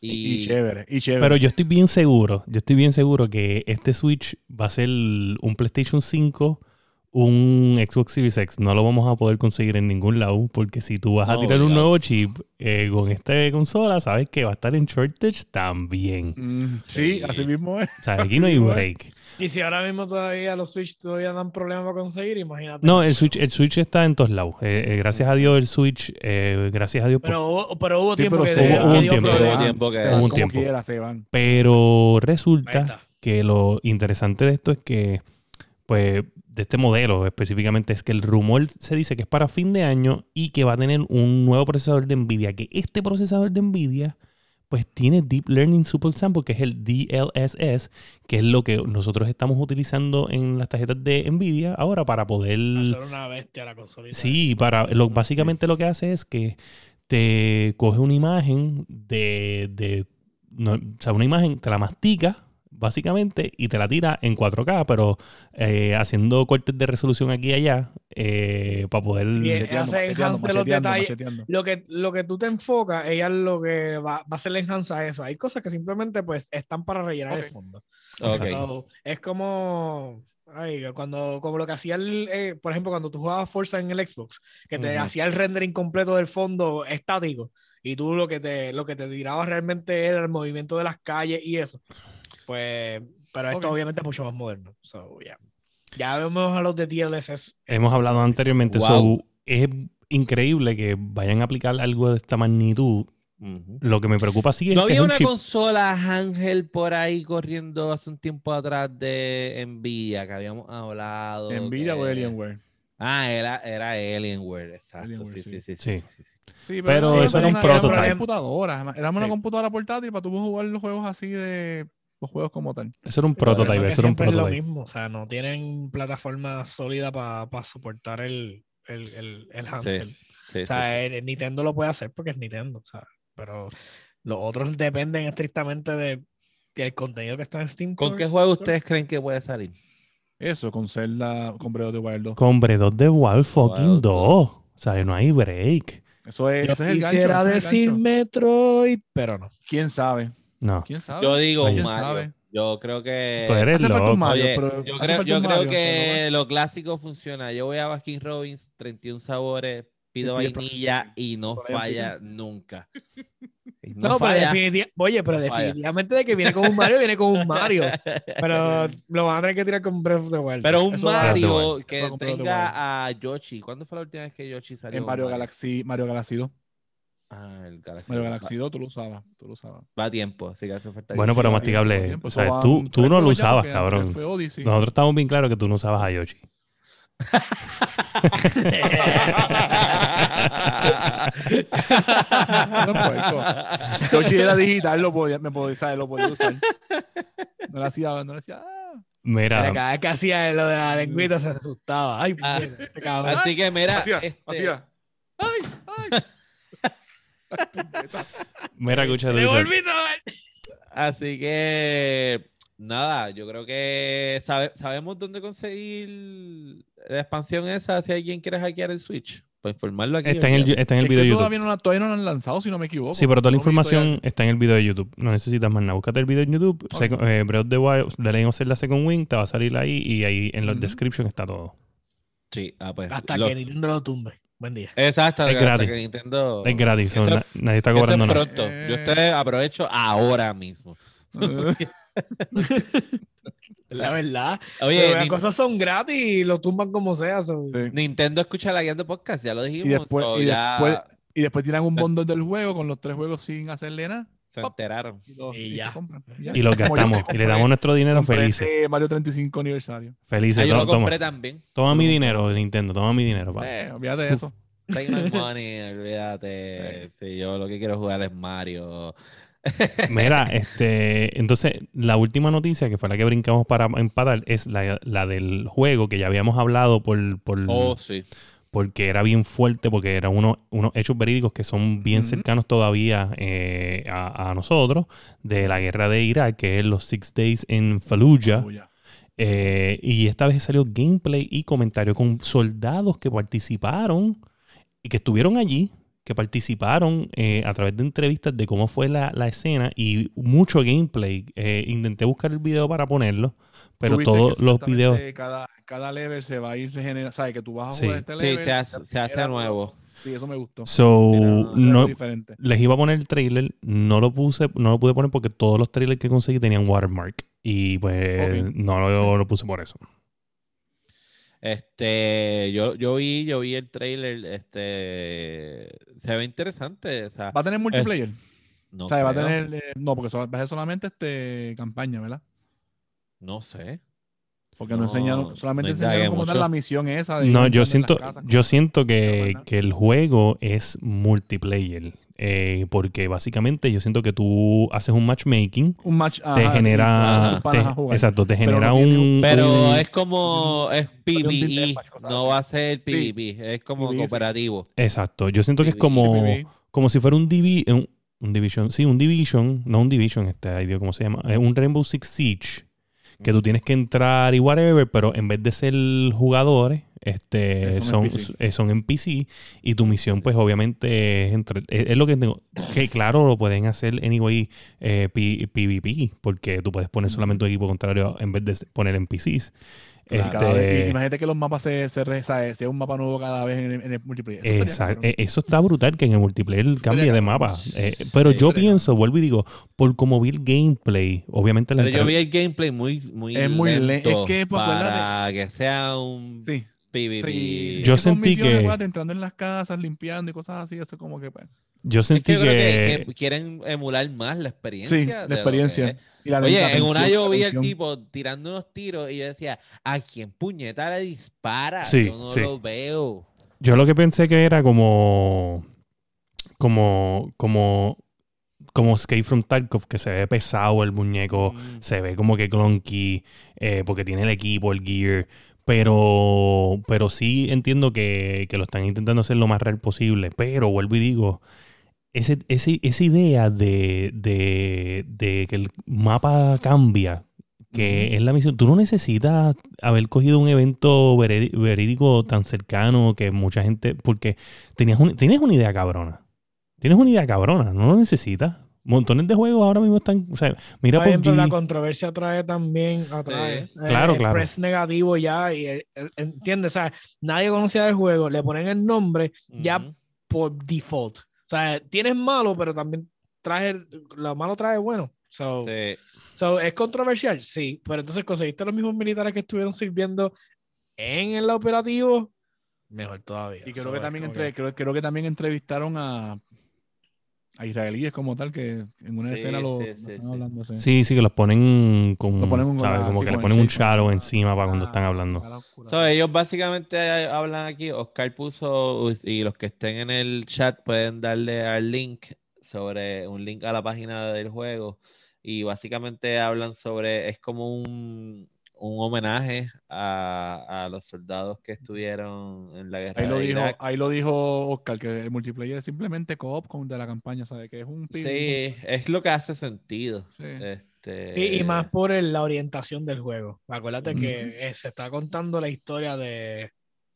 Y, Y, chévere, y chévere. Pero yo estoy bien seguro, yo estoy bien seguro que este Switch va a ser un PlayStation 5, un Xbox Series X. No lo vamos a poder conseguir en ningún lado, porque si tú vas a tirar un nuevo chip eh, con esta consola, sabes que va a estar en shortage también. Mm, sí, Sí. así mismo es. O sea, aquí no hay es. break. Y si ahora mismo todavía los Switch todavía dan problemas para conseguir, imagínate. No, el Switch, el Switch está en todos lados. Eh, eh, gracias a Dios el Switch, eh, gracias a Dios. por- Pero hubo, pero hubo Sí, tiempo pero que, se hubo- hubo un tiempo. van, tiempo que- se hubo van un como tiempo. quiera, se van. Pero resulta que lo interesante de esto es que, pues, de este modelo específicamente, es que el rumor se dice que es para fin de año y que va a tener un nuevo procesador de NVIDIA. Que este procesador de NVIDIA, pues, tiene Deep Learning Super Sample, que es el DLSS, que es lo que nosotros estamos utilizando en las tarjetas de NVIDIA ahora para poder... Hacer una bestia la consolita. Sí, para lo, básicamente lo que hace es que te coge una imagen de, de no, o sea, una imagen, te la mastica básicamente y te la tira en 4K, pero eh, haciendo cortes de resolución aquí y allá eh, para poder... Sí, Macheteando, hace macheteando, enhance de los macheteando, detalles. macheteando. Lo que, lo que tú te enfocas, ella lo que va, va a hacer la enhanza a eso. Hay cosas que simplemente pues están para rellenar el fondo. Es como, ay, cuando, como lo que hacía, el, eh, por ejemplo, cuando tú jugabas Forza en el Xbox, que te hacía el rendering completo del fondo estático y tú lo que te, lo que te tirabas realmente era el movimiento de las calles y eso. Pues, pero esto obviamente es mucho más moderno. So, yeah. Ya vemos a los de DLSS. Hemos hablado anteriormente, Wow. so, es increíble que vayan a aplicar algo de esta magnitud. Lo que me preocupa sí es ¿No que es había un una chip. consola Ángel por ahí corriendo hace un tiempo atrás de Nvidia que habíamos hablado? Nvidia o Alienware. Ah, era, era Alienware, exacto. Alienware, sí, sí, sí. sí, sí, Sí. sí, sí. Sí, Pero eso era un una- prototype. una computadora. Era una Sí. computadora portátil para tú jugar los juegos así de los juegos como tal. Eso era un Pero prototype, eso era un siempre es lo prototype. mismo, o sea, no tienen plataforma sólida para soportar el, el, el, el handheld. Sí, O sea, sí, sí. el- el Nintendo lo puede hacer porque es Nintendo, o sea, pero los otros dependen estrictamente de, del contenido que está en Steam. ¿Con qué juego Store. ustedes creen que puede salir? Eso, con Zelda, con Breath of the Wild 2. Con Breath of the Wild fucking Wild 2. O sea, no hay break. Eso es, Yo ese es el gancho. quisiera decir gancho. Metroid, pero no. ¿Quién sabe? No. ¿Quién sabe? Yo digo ¿Quién Mario. sabe? Yo creo que. Tú eres loco. Mario, Oye, pero yo creo, falta yo un creo Mario, que lo clásico funciona. Yo voy a Baskin Robbins, 31 sabores, pido vainilla y no falla nunca. No, No, pero falla. definitiva- oye, pero No definitivamente de que viene con un Mario, viene con un Mario. Pero lo van a tener que tirar con Breath of the Wild. Pero un Eso Mario que tenga a Yoshi. ¿Cuándo fue la última vez que Yoshi salió? En Mario Galaxy, Mario Galaxy 2. Ah, el Galaxy. Mario Va- Galaxy 2 tú lo usabas. Tú lo usabas. Va a tiempo, así que hace falta. Bueno, pero Sí, masticable. tiempo. O sea, tú, tú no lo usabas, cabrón. Nosotros estamos bien claros que tú no usabas a Yoshi. No, puerco. Yoshi era digital, lo podía, me podía, ¿sabes? Lo podía usar. No le hacía, no le hacía. ah. Mira, Mira, cada vez que hacía lo de la lengüita se asustaba. Ay, Ah. este cabrón. Así que mira, Hacía, este, hacía. Ay, ay. Mira, escucha, ¡Me así que nada, yo creo que sabe- sabemos dónde conseguir la expansión esa si alguien quiere hackear el Switch. Para informarlo aquí. Está en el, está en el Es video de YouTube. todavía no, la- todavía no lo han lanzado, si no me equivoco. Sí, pero toda la información todavía- está en el video de YouTube. No necesitas más nada. Búscate el video en YouTube. Ok. Second- eh, Breath of the Wild, The Legend of Zelda Second Wing, te va a salir ahí y ahí en los Ujú. descriptions está todo. Sí, ah, pues, Hasta lo- que Nintendo lo tumbe. Buen día. Exacto, Es gratis. que Nintendo... Es gratis. Eso na- nadie está cobrando nada. pronto. Yo Eh. te aprovecho ahora mismo. La verdad. Oye, las Nin- cosas son gratis y lo tumban como sea. so- Sí. Nintendo escucha la guía de podcast, ya lo dijimos. Y después, y, ya después, y después tiran un bundle del juego con los tres juegos sin hacerle nada. Se enteraron. Y, los- Y y ya. Y los gastamos. Y le damos nuestro dinero felices. ese Mario 35 aniversario. Felices. Ah, yo lo toma, compré también. toma mi dinero, Nintendo. Toma mi dinero. pa. Eh, olvídate de eso. Take my money, olvídate. Sí, yo lo que quiero jugar es Mario. Mira, este, entonces la última noticia que fue la que brincamos para empatar es la, la del juego que ya habíamos hablado por, por Oh, sí. Porque era bien fuerte, porque eran unos, unos hechos verídicos que son bien cercanos todavía eh, a, a nosotros, de la guerra de Irak, que es los Six Days in Fallujah. Eh, y esta vez salió gameplay y comentario con soldados que participaron y que estuvieron allí, que participaron eh, a través de entrevistas de cómo fue la, la escena y mucho gameplay. Eh, intenté buscar el video para ponerlo, pero todos los videos... Cada, cada level se va a ir regenerando. ¿Sabes? Que tú vas a Sí. jugar este Sí, level. se hace, se hace regenera nuevo. Sí, eso me gustó. So, Mira, no, diferente. les iba a poner el trailer, no lo puse, no lo pude poner porque todos los trailers que conseguí tenían watermark. Y pues no lo, lo puse por eso. Este, yo, yo vi, yo vi el trailer, este, se ve interesante, o sea, Va a tener multiplayer. no o sea, va a tener. eh, no, porque va a ser solamente este campaña, ¿verdad? no sé. Porque no, No, enseñaron, solamente no enseñaron tal mucho. la misión esa. De No, yo siento, yo siento que, que el juego es multiplayer. eh, porque básicamente yo siento que tú haces un matchmaking, Un match. te ajá, genera. te- exacto, te genera un. un- Pero un- es como, es PvE, cosas no va a ser PvP, es como PvE, sí. cooperativo. Exacto, yo siento que es PvE, como, PvE. como si fuera un, divi- un, un Division. Sí, un Division, no un Division, este, Dios, ¿cómo se llama? Es un Rainbow Six Siege. Que tú tienes que entrar y whatever, pero en vez de ser jugadores, este, son son, NPC. eh, son NPC y tu misión, pues obviamente es, entre- es, es lo que tengo. Que claro, lo pueden hacer anyway eh, PvP, porque tú puedes poner solamente un equipo contrario en vez de poner NPCs. Claro, Este, imagínate que los mapas se, se sea un mapa nuevo cada vez en el, en el multiplayer. Eso estaría Exacto. Eh, Eso está brutal que en el multiplayer cambie de mapa. Eh, pero Sí, yo estaría pienso, vuelvo y digo, por como vi el gameplay, obviamente la Pero yo vi el gameplay muy, muy Es muy le- lento es que, pues, para que sea un Sí. PvP. sí. Yo sentí que- guate, entrando en las casas, limpiando y cosas así, eso como que pues, Yo Es sentí que, que, que, que quieren emular más la experiencia. Sí, la experiencia. Oye, en una yo vi al tipo tirando unos tiros y yo decía, ¿a quién puñeta le dispara? Sí, yo no sí. lo veo. yo lo que pensé que era como, como, como, como Escape from Tarkov, que se ve pesado el muñeco, Mm. se ve como que clunky, eh, porque tiene el equipo, el gear. Pero, pero sí entiendo que, que lo están intentando hacer lo más real posible. Pero vuelvo y digo, ese, ese- esa idea de, de- de que el mapa cambia, que es la misión, tú no necesitas haber cogido un evento verídico tan cercano que mucha gente, porque tenías, un- tienes una idea cabrona. Tienes una idea cabrona, no lo necesitas. Montones de juegos ahora mismo están, o sea, mira bien, pero la controversia trae también atrae Sí. el- Claro, el claro. press negativo ya y el- el- entiendes, o sea, nadie conocía el juego, le ponen el nombre ya por default. O sea, tienes malo, pero también trae el- lo malo trae bueno. So, Sí. so, es controversial, sí, pero entonces conseguiste los mismos militares que estuvieron sirviendo en el operativo, mejor todavía. Y creo So, que también entre, creo, creo que también entrevistaron a, a israelíes como tal, que en una Sí, escena lo, sí, sí, están sí. hablando. Sí. Sí, sí, que los ponen con, Lo ponen con ¿sabes? la- como sí, que le ponen un shadow encima para cuando están hablando. So, ellos básicamente eh, hablan aquí, Oscar puso, y los que estén en el chat pueden darle al link sobre un link a la página del juego. Y básicamente hablan sobre, es como un, un homenaje a, a los soldados que estuvieron en la guerra Ahí lo, de dijo, Irak. ahí lo dijo Oscar, que el multiplayer es simplemente co-op con de la campaña, ¿sabes? Que es un pin- Sí, es lo que hace sentido. Sí. Este, Sí, y más por el- la orientación del juego. Acuérdate que eh, se está contando la historia de,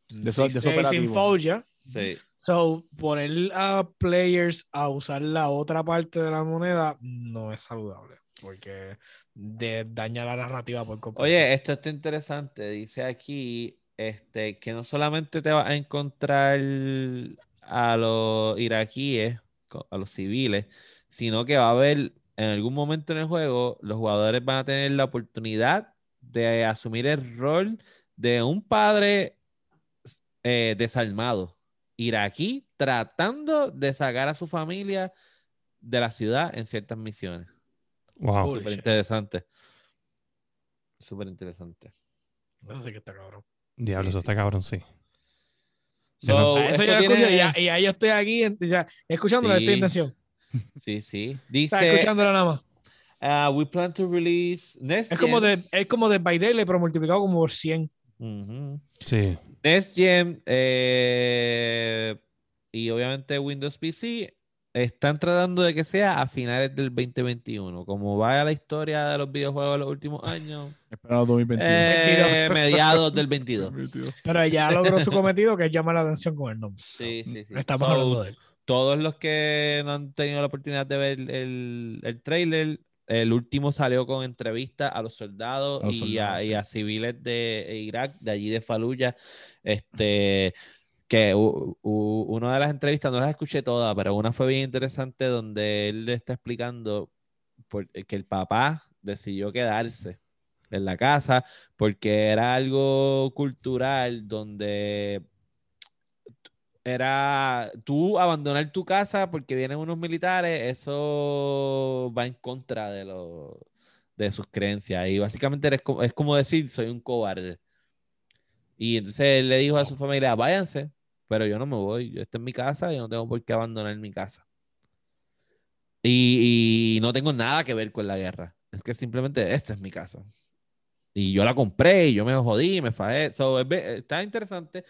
De eso- de Six. Fallujah. Sí. So, poner a players a usar la otra parte de la moneda no es saludable, porque de, daña la narrativa por completo. Oye, esto está interesante. Dice aquí este, que no solamente te vas a encontrar a los iraquíes, a los civiles, sino que va a haber en algún momento en el juego, los jugadores van a tener la oportunidad de asumir el rol de un padre eh, desarmado iraquí tratando de sacar a su familia de la ciudad en ciertas misiones. Wow. Súper interesante. Súper interesante. Eso sí que está cabrón. Diablo, Sí, eso está sí. cabrón, sí. So, eso yo lo escucho tiene- y ya, y ya yo estoy aquí, en- ya, escuchándolo, Sí. Sí, sí. Está Dice, escuchándolo nada más. uh, we plan to release next Es como de, es como de by Daily, pero multiplicado como por 100. Ujú. Sí. Next Gen eh, y obviamente Windows PC están tratando de que sea a finales del 2021. Como va la historia de los videojuegos de los últimos años, Esperando 2021. eh, mediados del 22. 2022. Pero ya logró su cometido, que es llamar la atención con el nombre. Sí, sí, sí. Estamos So, hablando de él. todos los que no han tenido la oportunidad de ver el, el trailer, el último salió con entrevistas a los soldados, A los y, soldados, a, y sí. a civiles de Irak, de allí de Fallujah, este, que u- u- una de las entrevistas, no las escuché todas, pero una fue bien interesante donde él le está explicando por- que el papá decidió quedarse en la casa porque era algo cultural donde era tú abandonar tu casa porque vienen unos militares, eso va en contra de, lo, de sus creencias. Y básicamente como- es como decir, soy un cobarde. Y entonces él le dijo a su familia, váyanse, pero yo no me voy, yo estoy en mi casa y no tengo por qué abandonar mi casa. Y, y no tengo nada que ver con la guerra. Es que simplemente esta es mi casa. Y yo la compré y yo me jodí, me fajé. So, es está interesante.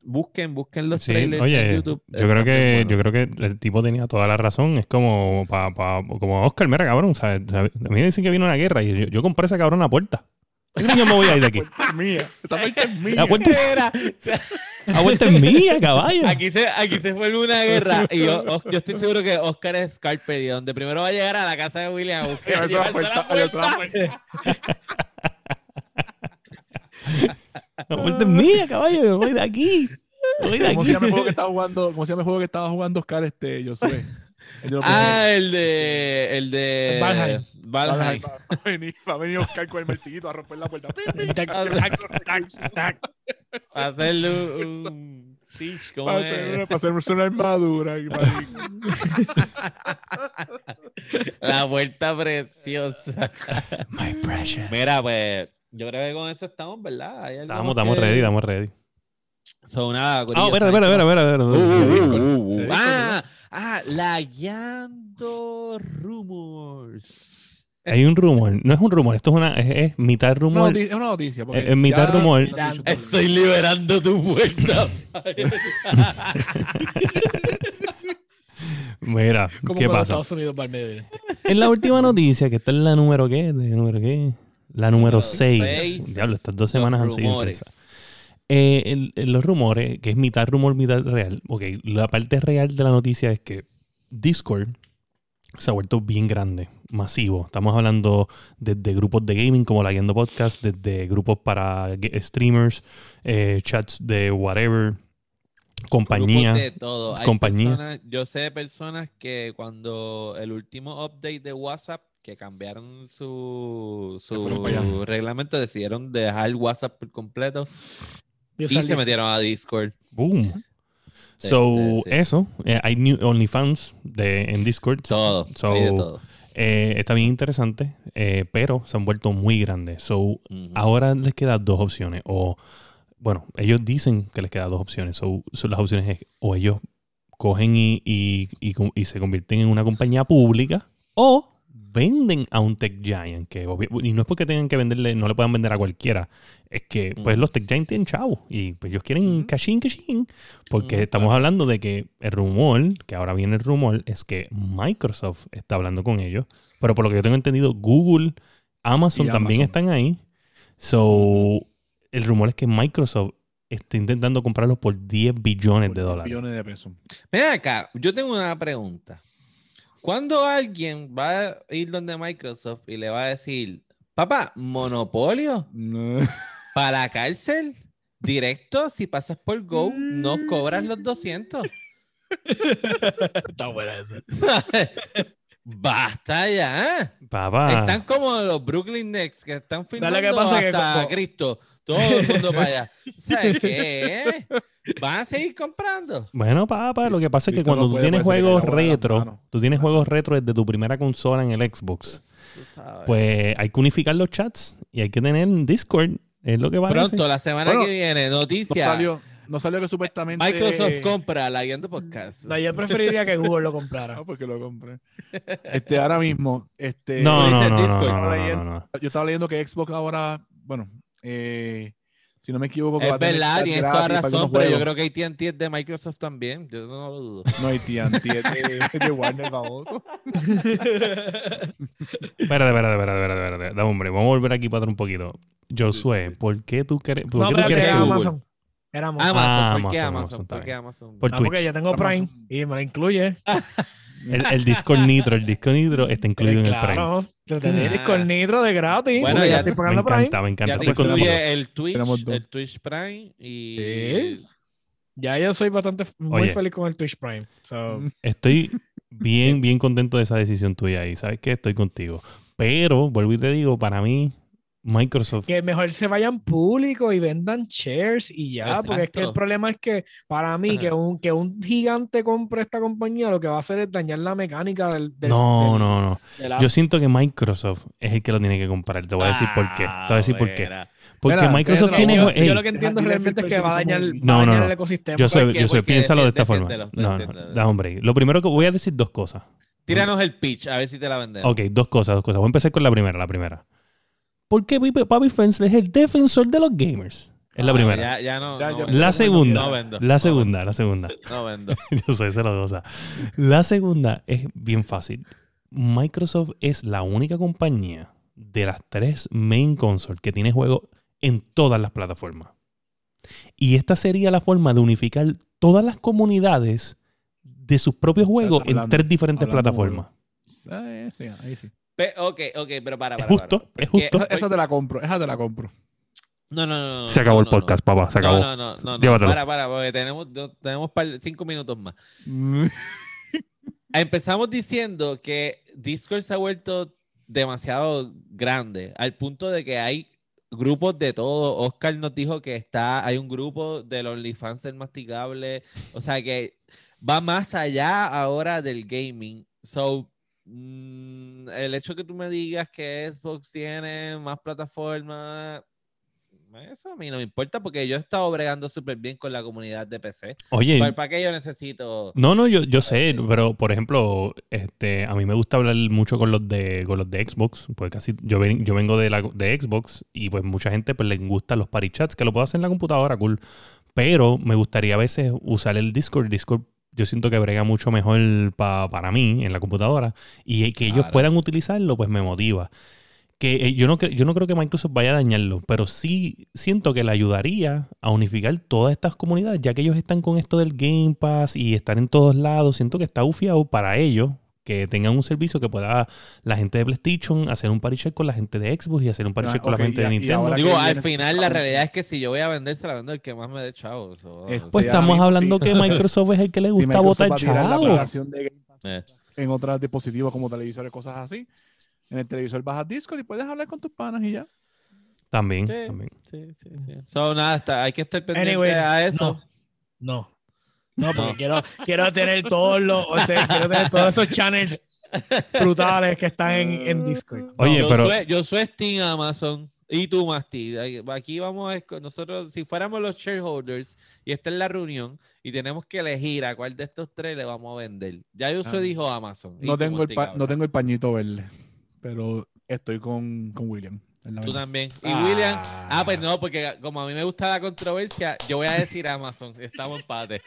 Busquen, busquen los Sí, trailers oye, en YouTube. yo creo que yo creo que el tipo tenía toda la razón. Es como pa, pa- como Oscar, mira, cabrón. ¿sabes? A mí me dicen que viene una guerra y yo, yo compré esa cabrona puerta. ¿Qué coño me voy a ir de aquí? La puerta es mía. Esa puerta es mía. La puerta, Era- la puerta es mía, caballo. Aquí se, aquí se fue una guerra y yo, yo estoy seguro que Oscar es Scarper y donde primero va a llegar a la casa de William a buscar Llevarse la puerta, la puerta. La puerta es mía, caballo. Me voy de aquí. Me voy de ¿Cómo aquí. se llama el juego que estaba jugando? ¿Cómo se llama el juego que estaba jugando Oscar este, yo sé? El Ah, el de el de Valheim. Valheim. Va, va a venir, va a venir Oscar con el martillito a romper la puerta. Pi, pi. Tac, tac, tac, tac. A hacerle un, un Siege, ¿cómo Para es? hacer, una- para hacerse una armadura. La vuelta preciosa. My precious. Mira, pues, yo creo que con eso estamos, ¿verdad? ¿Hay algo Estamos, estamos que- ready, estamos ready. So, nada, Ah, espera, ¿saben espera, espera, espera. Uh, uh, uh, uh. Ah, ah, la Yando Rumors. Hay un rumor, no es un rumor, esto es una es, es mitad rumor. Es una noticia. porque en mitad rumor. Estoy liberando tu vuelta. Mira, Como ¿qué pasa? Estados Unidos va al medio. En la última noticia, que está en la número qué, ¿De número qué? La número Número 6. seis, Diablo, estas dos Los semanas han sido rumores. intensas. Eh, el- el- los rumores, que es mitad rumor, mitad real. Ok, la parte real de la noticia es que Discord se ha vuelto bien grande, masivo. Estamos hablando desde grupos de gaming como la Guiando Podcast, desde grupos para streamers, eh, chats de whatever, compañía. Grupos de todo. Hay compañía. personas- yo sé de personas que cuando el último update de WhatsApp, que cambiaron su, su reglamento, decidieron dejar WhatsApp por completo y se metieron a Discord. Boom. So, sí. eso. eh, hay new OnlyFans de, en Discord. Todo. So, hay de todo. eh, está bien interesante, eh, pero se han vuelto muy grandes. So, Ujú. ahora les quedan dos opciones. O, bueno, ellos dicen que les quedan dos opciones. So, so las opciones es o ellos cogen y, y- y se convierten en una compañía pública o venden a un tech giant. Que obvi- y no es porque tengan que venderle, no le puedan vender a cualquiera. Es que pues Ujú. los tech giants tienen chavo y pues ellos quieren Ujú. cashin, cashin. Porque Ujú, estamos claro. hablando de que el rumor, que ahora viene el rumor, es que Microsoft está hablando con ellos. Pero por lo que yo tengo entendido, Google, Amazon Y también Amazon. están ahí. So, el rumor es que Microsoft está intentando comprarlos por 10 billones de Por dólares. Billones de pesos. Ven acá, yo tengo una pregunta. ¿Cuándo alguien va a ir donde Microsoft y le va a decir, papá, monopolio No. para la cárcel? Directo, si pasas por Go, no cobras los 200. Está buena esa. Basta ya. Papá, Están como los Brooklyn Nets que están filmando ¿Sabes lo que pasa? Que hasta como- Cristo. Todo el mundo para allá. ¿Sabes qué? ¿Van a seguir comprando? bueno, papá, lo que pasa es que Cristo no cuando tú tienes juegos retro, tú tienes juegos retro desde tu primera consola en el Xbox, sabes. pues hay que unificar los chats y hay que tener Discord. Es lo que va Pronto, la semana Bueno, que viene, No noticia. salió, no salió que supuestamente. Microsoft compra la guiando podcast. No, yo preferiría que Google lo comprara. No, porque lo compré. Este, ahora mismo, este, No, no, no, no, Discord. no, no, no, no. yo estaba leyendo que Xbox ahora, bueno, eh, si no me equivoco, Es verdad, tienes toda razón, pero yo creo que AT&T es de Microsoft también. Yo no lo dudo. No, hay TNT, es de, Warner, baboso. Espérate, espérate, espérate, espérate, espérate. Dame, hombre, vamos a volver aquí para atrás un poquito. Josué, ¿por qué tú quieres, por No, qué tú quieres era Amazon. Era Amazon. Amazon, Ah, ¿por qué Amazon, ¿Por qué. Amazon? Por Ah, porque yo tengo Prime Amazon. y me lo incluye. El, el Discord Nitro, el Discord Nitro está incluido en el Prime. claro, yo tenía Ah. Discord Nitro de gratis. Bueno, ya ya estoy Me pagando Prime. encanta, me encanta. Ya contigo. incluye el Twitch, el Twitch Prime y... Sí. Ya yo soy bastante muy Oye. feliz con el Twitch Prime. So, Estoy bien, bien contento de esa decisión tuya y sabes que estoy contigo. Pero, vuelvo y te digo, para mí, Microsoft. que mejor se vayan públicos y vendan shares y ya, porque es que el problema es que para mí que un, que un gigante compre esta compañía lo que va a hacer es dañar la mecánica del... del No, del- no, no. Yo siento que Microsoft es el que lo tiene que comprar. Te voy a decir por qué. Te voy a decir por qué. Mira. Porque Mira, Microsoft tiene. yo, lo que entiendo realmente es que va a dañar, Phil va a No, no, dañar no. el ecosistema. yo sé, ¿Por qué? yo sé, Porque piénsalo de de- esta forma. No, no, hombre. Lo primero que voy a decir dos cosas. Tíranos el pitch, a ver si te la vendemos. Ok, dos cosas, dos cosas. Voy a empezar con la primera, la primera. ¿Por qué Papi Fence es el defensor de los gamers? Es la Ah, primera. Ya, ya no, Ya, no ya- vendo. La segunda, No vendo, la segunda, la segunda. No vendo. Yo soy celosa. La segunda es bien fácil. Microsoft es la única compañía de las tres main consoles que tiene juegos en todas las plataformas. Y esta sería la forma de unificar todas las comunidades de sus propios juegos en hablando- tres diferentes plataformas. Eh, sí, ahí sí. Pe- ok, ok, pero para, Es para. justo, para. es Porque- justo. Esa, esa te la compro, esa te la compro. No, no, no, no. Se acabó no, el no, podcast, papá, se no. acabó. No, no, no, no. Llévatelo. Para, para, porque tenemos, no- tenemos cinco minutos más. Empezamos diciendo que Discord se ha vuelto demasiado grande, al punto de que hay grupos de todo. Oscar nos dijo que está, hay un grupo del OnlyFans del masticable. O sea que va más allá ahora del gaming. So, mm, el hecho que tú me digas que Xbox tiene más plataformas, eso a mí no me importa porque yo he estado bregando súper bien con la comunidad de PC. Oye, ¿Para, para qué yo necesito? no, no, yo, yo sé, pero por ejemplo, este, a mí me gusta hablar mucho con los de, con los de Xbox, porque casi yo, ven- yo vengo de, la, de Xbox y pues mucha gente pues les gustan los party chats, que lo puedo hacer en la computadora, cool. Pero me gustaría a veces usar el Discord. Discord yo siento que brega mucho mejor pa- para mí en la computadora y que ellos Claro. puedan utilizarlo pues me motiva. Que eh, yo no, yo no creo que Microsoft vaya a dañarlo, pero sí siento que le ayudaría a unificar todas estas comunidades, ya que ellos están con esto del Game Pass y están en todos lados. Siento que está ufiado para ellos que tengan un servicio que pueda la gente de PlayStation hacer un party check con la gente de Xbox y hacer un party Ah, check con la gente y- de Nintendo. Digo, al viene- final la realidad es que si yo voy a vender, se la vendo el que más me dé chavo. Este, Pues estamos hablando sí. que Microsoft es el que le gusta botar chavo. Eh. en otros dispositivos como televisores, cosas así. En el televisor bajas Discord y puedes hablar con tus panas y ya. También, Sí. también. Sí, sí, sí. So, nada, está- hay que estar pendiente Anyways, a eso. No. No, porque No. quiero, quiero tener todos los, o sea, quiero tener todos esos channels brutales que están en, en Discord. Oye, yo, pero soy, yo soy Steam Amazon y tú Masti. Aquí vamos a nosotros, si fuéramos los shareholders y esta es la reunión y tenemos que elegir a cuál de estos tres le vamos a vender. Ya yo Ah. dijo Amazon. No tengo, el pa- no tengo el pañito verde, pero estoy con, con William. Tú también. Y Ah. William. Ah, pues no, porque como a mí me gusta la controversia, yo voy a decir Amazon. Estamos empate.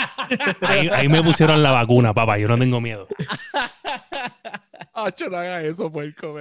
ahí, ahí me pusieron la vacuna, papá. Yo no tengo miedo. Ah, no haga eso, puerco.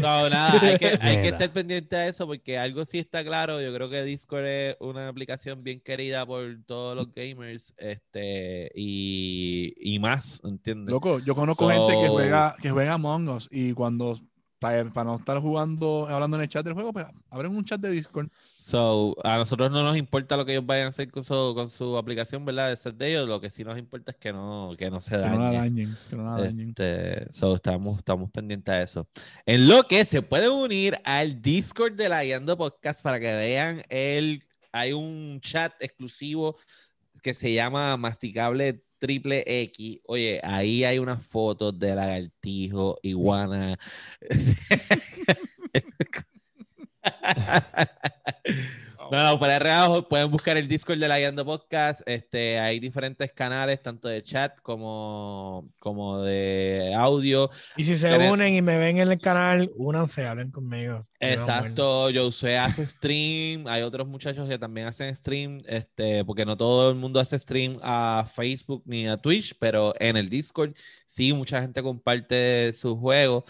No, nada, hay que, hay que estar pendiente a eso porque algo sí está claro. Yo creo que Discord es una aplicación bien querida por todos los gamers este, y, y más, ¿entiendes? Loco, yo conozco gente que juega, que juega Among Us y cuando, para, para no estar jugando, hablando en el chat del juego, pues abren un chat de Discord. So, a nosotros no nos importa lo que ellos vayan a hacer con su, con su aplicación, ¿verdad? De ser de ellos. Lo que sí nos importa es que no, que no se Que dañe. no la dañen, que no la dañen. Este, so, estamos, estamos pendientes a eso. En lo que se pueden unir al Discord de la Guiando Podcast para que vean el. Hay un chat exclusivo que se llama Masticable Triple X. Oye, ahí hay unas fotos de lagartijo, iguana. No, no, fuera de relajo, pueden buscar el Discord de la Guiando Podcast. Este, hay diferentes canales, tanto de chat como, como de audio. Y si se Tener- unen y me ven en el canal, únanse, hablen conmigo. Exacto, Josué hace stream, hay otros muchachos que también hacen stream, este, porque no todo el mundo hace stream a Facebook ni a Twitch, pero en el Discord sí, mucha gente comparte sus juegos.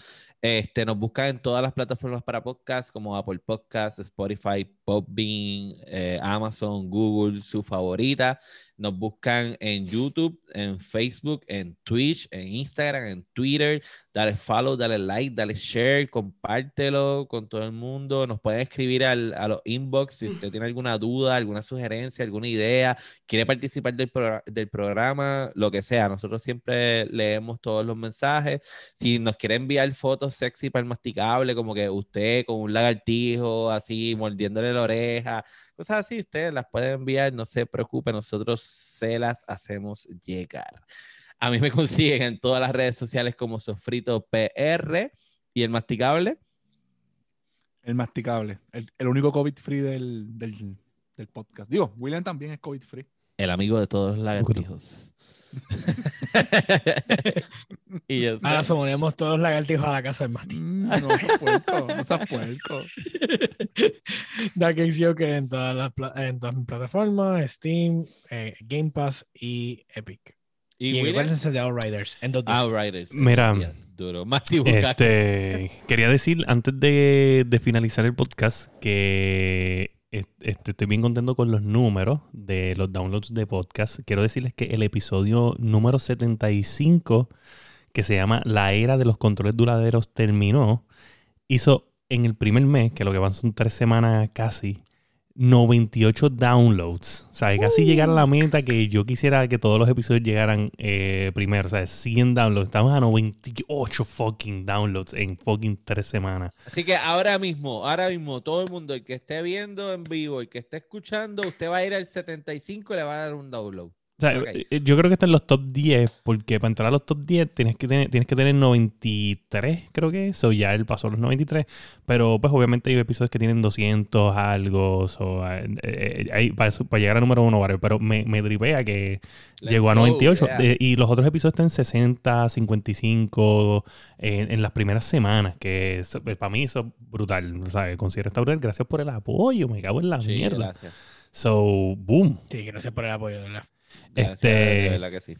Este, nos buscan en todas las plataformas para podcast, como Apple Podcasts, Spotify, Podbean, eh, Amazon, Google, su favorita. Nos buscan en YouTube, en Facebook, en Twitch, en Instagram, en Twitter. Dale follow, dale like, dale share, compártelo con todo el mundo. Nos pueden escribir al, a los inbox si usted tiene alguna duda, alguna sugerencia, alguna idea, quiere participar del, progra- del programa, lo que sea. Nosotros siempre leemos todos los mensajes. Si nos quiere enviar fotos sexy para el masticable, como que usted con un lagartijo así mordiéndole la oreja, cosas así, ustedes las pueden enviar, no se preocupe, nosotros se las hacemos llegar. A mí me consiguen en todas las redes sociales como Sofrito PR y el masticable. El masticable. El, el único COVID free del, del, del podcast. Digo, William también es COVID free. El amigo de todos los lagartijos. y yo Ahora sumonemos todos los lagartijos a la casa del Masti. Mm, no seas puerco, no seas puerco. Dark Joker en todas las pla- en todas mis plataformas, Steam, eh, Game Pass y Epic. y Y, William? acuérdense de Outriders en dos días. Outriders. Mira, Ya, duro. Bucaque. Este, quería decir antes de, de finalizar el podcast que este, estoy bien contento con los números de los downloads de podcast. Quiero decirles que el episodio número 75, que se llama La era de los controles duraderos, terminó. Hizo en el primer mes, que lo que van son tres semanas casi, 98 downloads. O sea, casi llegar a la meta que yo quisiera que todos los episodios llegaran eh, primero. O sea, 100 downloads. Estamos a 98 fucking downloads en fucking tres semanas. Así que ahora mismo, ahora mismo, todo el mundo, el que esté viendo en vivo, el que esté escuchando, usted va a ir al 75 y le va a dar un download. O sea, Ok. eh, yo creo que está en los top 10, porque para entrar a los top 10 tienes que tener, tienes que tener 93, creo que eso, ya él pasó los 93, pero pues obviamente hay episodios que tienen 200 algo, so, eh, eh, hay- para, para llegar a número uno, varios, pero me, me tripea que Let's llegó a go, 98 yeah. eh, y los otros episodios están en 60, 55 en, en las primeras semanas, que pues, para mí eso es brutal, o sea, considero esta brutal, gracias por el apoyo, me cago en la Sí, mierda. gracias. So, boom. Sí, gracias por el apoyo, de. Gracias, Este- de verdad que sí.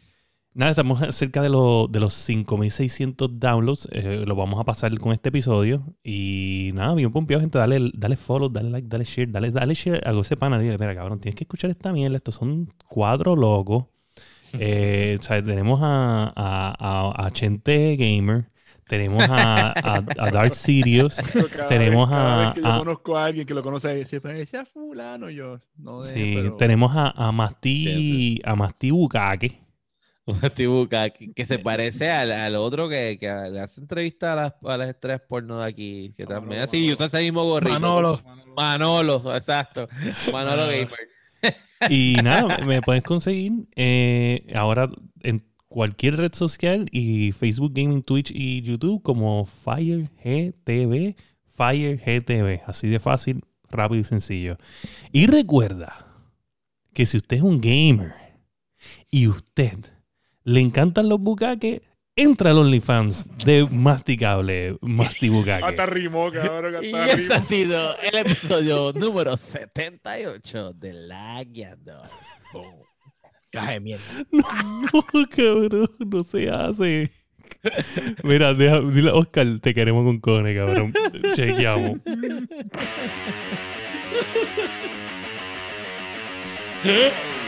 Nada, estamos cerca de, lo- de los 5600 downloads. eh, lo vamos a pasar con este episodio. Y nada, bien pompeado, gente. Dale, dale follow, dale like, dale share, dale, dale share a ese pana. Dile, mira, cabrón, tienes que escuchar esta mierda. Estos son cuatro locos. Eh, o sea, tenemos a, a, a, a Chente Gamer. Tenemos a, a, a Dark Sirius. Tenemos vez- cada a- vez que yo a- conozco a alguien que lo conoce, se parece a fulano yo. No de, Sí, pero- tenemos a, a Masti, a Masti Bukake. Un Tibuca que, que se parece al, al otro que, que le hace entrevista a las, a las estrellas porno de aquí, que también así, y usa ese mismo gorrito. Manolo. Manolo, exacto. Manolo Manolo. Gamer. Y nada, me puedes conseguir eh, ahora en cualquier red social y Facebook Gaming, Twitch y YouTube como Fire GTV, Fire GTV. Así de fácil, rápido y sencillo. Y recuerda que si usted es un gamer y usted le encantan los bucaques, entra al OnlyFans de Masticable, Mastibucaque. Hasta rimó, cabrón, Y hasta este rimó. ha sido el episodio número 78 de La Guiando. Caja de mierda. No, cabrón, no se hace. Mira, deja, dile a Oscar, te queremos con cone, cabrón. Chequeamos.